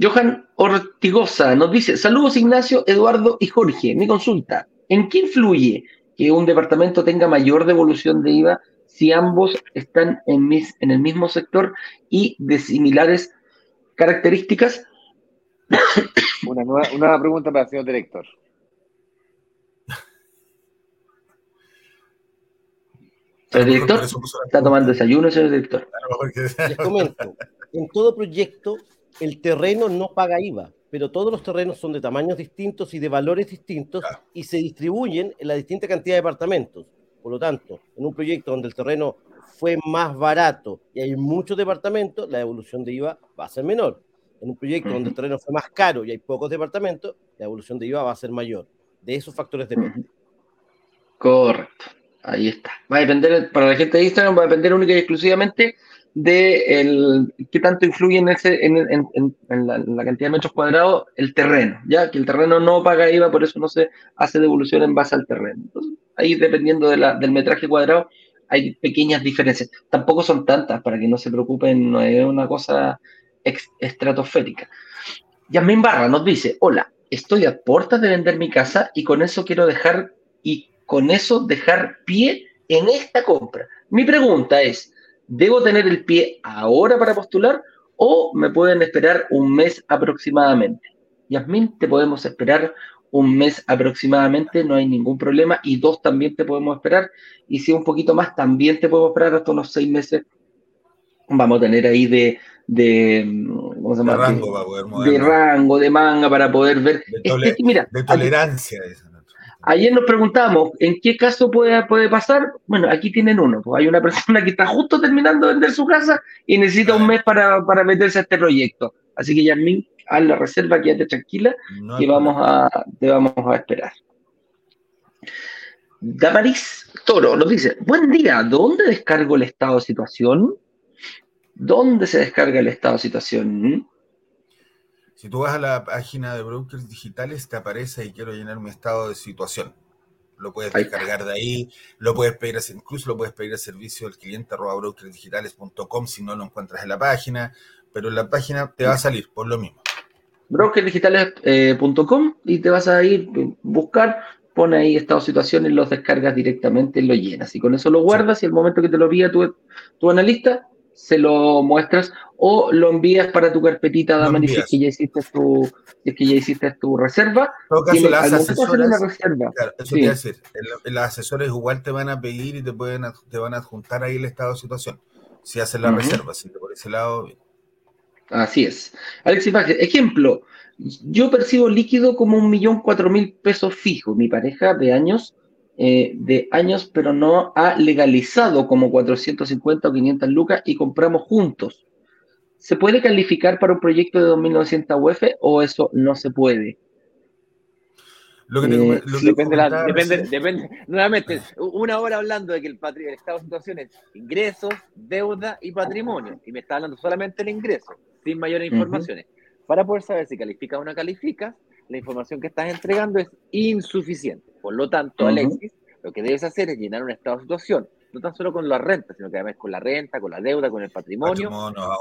Speaker 2: Johan Ortigosa nos dice: Saludos, Ignacio, Eduardo y Jorge. Mi consulta: ¿en qué influye que un departamento tenga mayor devolución de IVA si ambos están en, mis, en el mismo sector y de similares características?
Speaker 1: Una nueva, pregunta para el señor director.
Speaker 2: Señor director, ¿está tomando desayuno, señor director?
Speaker 6: Les comento, en todo proyecto el terreno no paga IVA, pero todos los terrenos son de tamaños distintos y de valores distintos y se distribuyen en la distinta cantidad de departamentos. Por lo tanto, en un proyecto donde el terreno fue más barato y hay muchos departamentos, la devolución de IVA va a ser menor. En un proyecto donde el terreno fue más caro y hay pocos departamentos, la devolución de IVA va a ser mayor. De esos factores depende.
Speaker 2: Correcto. Ahí está. Va a depender, para la gente de Instagram, va a depender única y exclusivamente de el, qué tanto influye en, ese, en, la, cantidad de metros cuadrados el terreno, ya que el terreno no paga IVA, por eso no se hace devolución en base al terreno. ahí dependiendo del metraje cuadrado hay pequeñas diferencias. Tampoco son tantas, para que no se preocupen, no es una cosa estratosférica. Yasmin Barra nos dice, hola, estoy a puertas de vender mi casa y con eso quiero dejar, y con eso dejar pie en esta compra. Mi pregunta es, ¿Debo tener el pie ahora para postular o me pueden esperar un mes aproximadamente? Yasmín, te podemos esperar un mes aproximadamente, no hay ningún problema, y dos también te podemos esperar, y si un poquito más, también te podemos esperar hasta unos seis meses. Vamos a tener ahí de, de, ¿cómo se llama?
Speaker 5: de rango,
Speaker 2: de, rango, de manga para poder ver.
Speaker 5: De, mira, de tolerancia.
Speaker 2: Ayer nos preguntamos, ¿en qué caso puede, puede pasar? Bueno, aquí tienen uno. Pues hay una *laughs* persona que está justo terminando de vender su casa y necesita un mes para, meterse a este proyecto. Así que, Yasmin, haz la reserva, quédate tranquila y vamos a, te vamos a esperar. Damaris Toro nos dice, buen día, ¿dónde descargo el estado de situación? ¿Dónde se descarga el estado de situación?
Speaker 5: Si tú vas a la página de brokers digitales, te aparece y quiero llenar mi estado de situación. Lo puedes descargar de ahí, lo puedes pedir, incluso lo puedes pedir al servicio del cliente arroba brokersdigitales.com si no lo encuentras en la página, pero en la página te va a salir por lo mismo.
Speaker 2: brokersdigitales.com y te vas a ir a buscar, pone ahí estado de situación y los descargas directamente y lo llenas. Y con eso lo guardas y el momento que te lo pida tu, tu analista, se lo muestras o lo envías para tu carpetita, Dama, si es que ya hiciste tu, es que ya hiciste tu reserva.
Speaker 5: En caso, las asesoras, reserva. Claro, eso sí. decir, las asesores igual te van a pedir y te pueden te van a adjuntar ahí el estado de situación. Si haces la reserva, si te por ese lado, bien.
Speaker 2: Así es. Alexis Vázquez, ejemplo, yo percibo líquido como un millón cuatro mil pesos fijo. Mi pareja de años eh, de años, pero no ha legalizado como 450 o 500 lucas y compramos juntos. ¿Se puede calificar para un proyecto de 2.900 UF o eso no se puede?
Speaker 1: Lo que eh, depende, depende, depende, nuevamente, una hora hablando de que el, el estado de situación es ingresos, deuda y patrimonio, y me está hablando solamente del ingreso, sin mayores informaciones. Para poder saber si califica o no califica, la información que estás entregando es insuficiente. Por lo tanto, Alexis, lo que debes hacer es llenar un estado de situación, no tan solo con la renta, sino que además con la renta, con la deuda, con el patrimonio,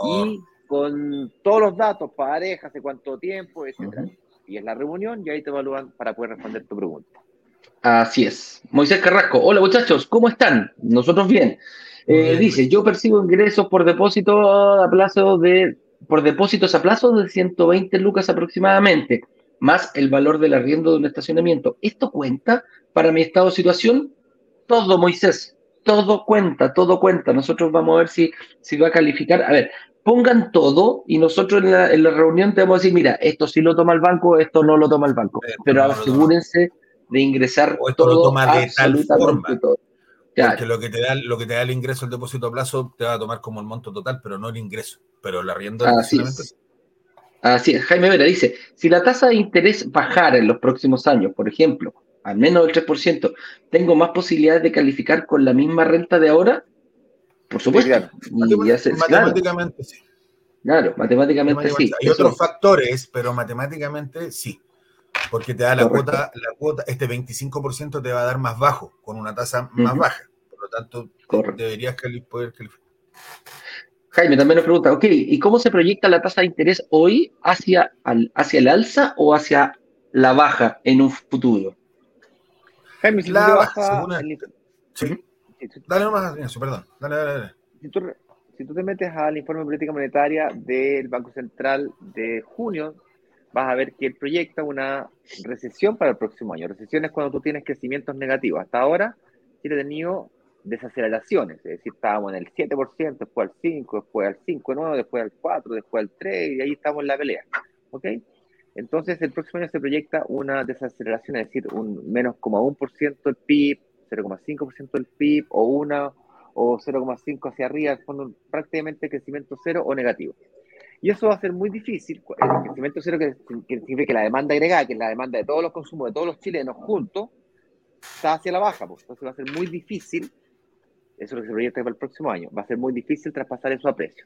Speaker 1: y con todos los datos, pareja, hace cuánto tiempo, etc. Y es la reunión y ahí te evalúan para poder responder tu pregunta.
Speaker 2: Así es. Moisés Carrasco, hola muchachos, ¿cómo están? Nosotros bien. Eh, dice, yo percibo ingresos por depósito a plazo de, por depósitos a plazo de 120 lucas aproximadamente más el valor del arriendo de un estacionamiento. ¿Esto cuenta para mi estado de situación? Todo, Moisés, todo cuenta, todo cuenta. Nosotros vamos a ver si, si va a calificar. A ver, pongan todo y nosotros en la, reunión te vamos a decir, mira, esto sí lo toma el banco, esto no lo toma el banco. Pero, asegúrense de ingresar
Speaker 5: esto todo, lo toma de tal forma. Todo. Porque lo que, te da, lo que te da el ingreso al depósito a plazo te va a tomar como el monto total, pero no el ingreso. Pero el arriendo del estacionamiento
Speaker 2: Así es, Jaime Vera dice, si la tasa de interés bajara en los próximos años, por ejemplo, al menos del 3%, ¿tengo más posibilidades de calificar con la misma renta de ahora? Por supuesto.
Speaker 5: matemáticamente sí.
Speaker 2: Claro, matemáticamente sí.
Speaker 5: Hay otros factores, pero matemáticamente sí. Porque te da la cuota, la cuota, este 25% te va a dar más bajo, con una tasa más baja. Por lo tanto, deberías poder calificar.
Speaker 2: Jaime también nos pregunta, ok, ¿y cómo se proyecta la tasa de interés hoy hacia, hacia el alza o hacia la baja en un futuro?
Speaker 1: Jaime, si la baja, sí.
Speaker 5: dale nomás, perdón. Dale, dale, dale.
Speaker 1: Si tú, si tú te metes al informe de política monetaria del Banco Central de junio, vas a ver que él proyecta una recesión para el próximo año. Recesión es cuando tú tienes crecimientos negativos. Hasta ahora, Chile ha tenido desaceleraciones, es decir, estábamos en el 7%, después al 5%, después al 5,9%, después al 4%, después al 3%, y ahí estamos en la pelea. ¿Ok? Entonces, el próximo año se proyecta una desaceleración, es decir, un menos como 1% del PIB, 0,5% del PIB, o una o 0,5 hacia arriba, fondo prácticamente crecimiento cero o negativo. Y eso va a ser muy difícil, el crecimiento cero que, significa que la demanda agregada, que es la demanda de todos los consumos de todos los chilenos juntos, está hacia la baja, pues. entonces va a ser muy difícil, eso es lo que se proyecta para el próximo año, va a ser muy difícil traspasar eso a precio.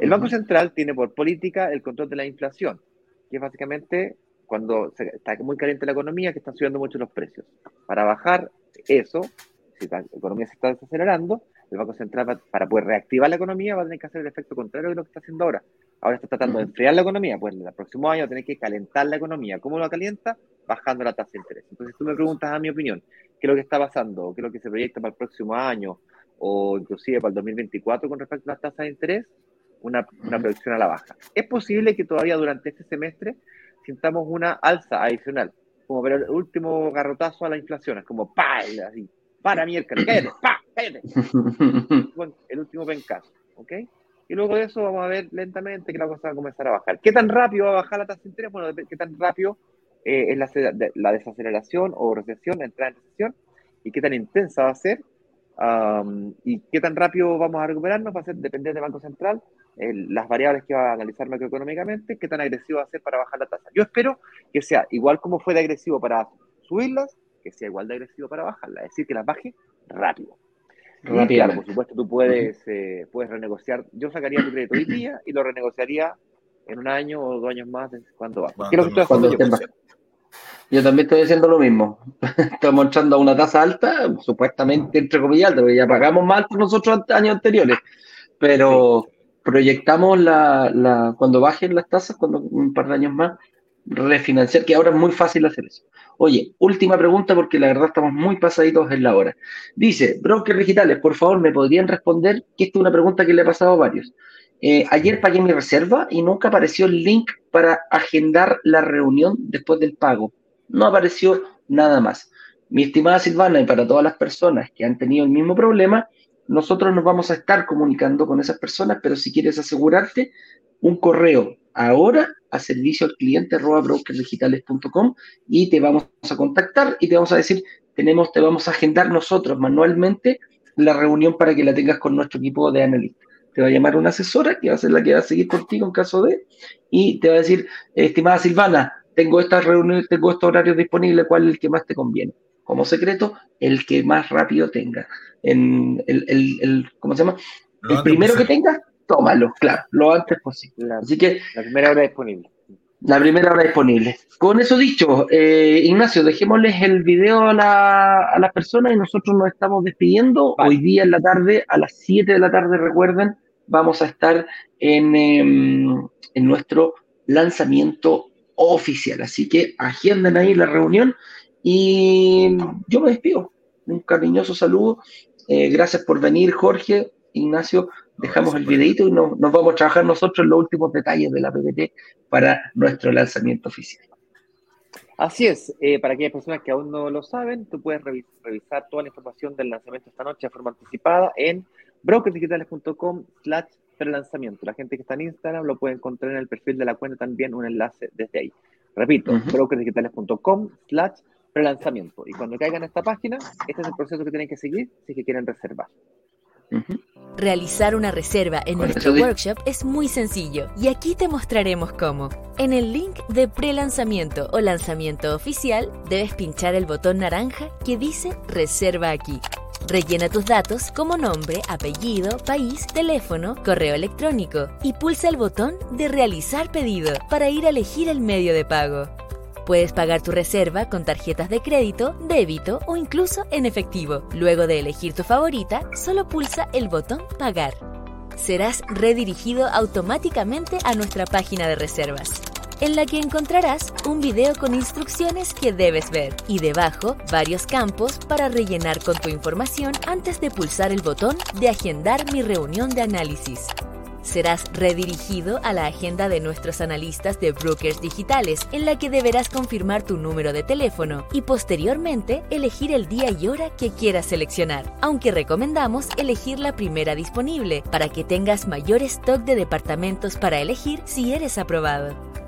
Speaker 1: El Banco Central tiene por política el control de la inflación, que es básicamente cuando está muy caliente la economía, que están subiendo mucho los precios. Para bajar eso, si la economía se está desacelerando, el Banco Central, para poder reactivar la economía, va a tener que hacer el efecto contrario de lo que está haciendo ahora. Ahora está tratando de enfriar la economía, pues el próximo año va a tener que calentar la economía. ¿Cómo lo calienta? Bajando la tasa de interés. Entonces, tú me preguntas a mi opinión, ¿qué es lo que está pasando? ¿Qué es lo que se proyecta para el próximo año? O inclusive para el 2024 con respecto a las tasas de interés, una, una proyección a la baja. Es posible que todavía durante este semestre sintamos una alza adicional, como ver el último garrotazo a la inflación, es como ¡pa! así, para miércoles, cállate, pa, cállate. *laughs* el último pencazo, ¿ok? Y luego de eso vamos a ver lentamente que la cosa va a comenzar a bajar. ¿Qué tan rápido va a bajar la tasa de interés? Bueno, qué tan rápido eh, es la, la, desaceleración o recesión, la entrada en recesión, y qué tan intensa va a ser, y qué tan rápido vamos a recuperarnos va a ser depender del Banco Central, las variables que va a analizar macroeconómicamente, qué tan agresivo va a ser para bajar la tasa. Yo espero que sea igual como fue de agresivo para subirlas, que sea igual de agresivo para bajarla, es decir, que las baje rápido. Rápido. por supuesto, tú puedes, eh, puedes renegociar. Yo sacaría tu crédito hoy día y lo renegociaría en un año o dos años más cuando va.
Speaker 2: yo? también estoy haciendo lo mismo. *laughs* Estamos echando a una tasa alta, supuestamente entre comillas, porque ya pagamos más nosotros años anteriores. Pero proyectamos la, la, cuando bajen las tasas, cuando un par de años más, refinanciar, que ahora es muy fácil hacer eso. Oye, última pregunta porque la verdad estamos muy pasaditos en la hora. Dice, brokers digitales, por favor, ¿me podrían responder? Que esta es una pregunta que le ha pasado a varios. Eh, ayer pagué mi reserva y nunca apareció el link para agendar la reunión después del pago. No apareció nada más. Mi estimada Silvana, y para todas las personas que han tenido el mismo problema, nosotros nos vamos a estar comunicando con esas personas, pero si quieres asegurarte, un correo ahora a servicio al cliente brokersdigitales.com y te vamos a contactar y te vamos a decir, tenemos, te vamos a agendar nosotros manualmente la reunión para que la tengas con nuestro equipo de analistas. Te va a llamar una asesora que va a ser la que va a seguir contigo en caso de, y te va a decir, estimada Silvana, tengo estas reuniones, tengo estos horarios disponibles, ¿cuál es el que más te conviene? Como secreto, el que más rápido tenga. En el, el, ¿Cómo se llama? el primero que tenga, tómalo, claro, lo antes posible. Así que.
Speaker 1: La primera hora disponible.
Speaker 2: La primera hora disponible. Con eso dicho, eh, Ignacio, dejémosles el video a, las personas y nosotros nos estamos despidiendo. Hoy día en la tarde, a las 7 de la tarde, recuerden, vamos a estar en, em, en nuestro lanzamiento oficial. Así que agenden ahí la reunión y yo me despido. Un cariñoso saludo. Eh, gracias por venir, Jorge, Ignacio dejamos el videito y nos, vamos a trabajar nosotros en los últimos detalles de la PPT para nuestro lanzamiento oficial.
Speaker 1: Así es, eh, para aquellas personas que aún no lo saben, tú puedes revisar toda la información del lanzamiento esta noche de forma anticipada en brokersdigitales.com slash prelanzamiento. La gente que está en Instagram lo puede encontrar en el perfil de la cuenta también un enlace desde ahí. Repito, brokersdigitales.com slash prelanzamiento. Y cuando caigan a esta página, este es el proceso que tienen que seguir si que quieren reservar.
Speaker 7: Realizar una reserva en nuestro workshop es muy sencillo y aquí te mostraremos cómo. En el link de pre-lanzamiento o lanzamiento oficial debes pinchar el botón naranja que dice Reserva aquí. Rellena tus datos como nombre, apellido, país, teléfono, correo electrónico y pulsa el botón de Realizar pedido para ir a elegir el medio de pago. Puedes pagar tu reserva con tarjetas de crédito, débito o incluso en efectivo. Luego de elegir tu favorita, solo pulsa el botón Pagar. Serás redirigido automáticamente a nuestra página de reservas. en la que encontrarás un video con instrucciones que debes ver y debajo varios campos para rellenar con tu información antes de pulsar el botón de agendar mi reunión de análisis serás redirigido a la agenda de nuestros analistas de brokers digitales, en la que deberás confirmar tu número de teléfono y posteriormente elegir el día y hora que quieras seleccionar, aunque recomendamos elegir la primera disponible para que tengas mayor stock de departamentos para elegir si eres aprobado.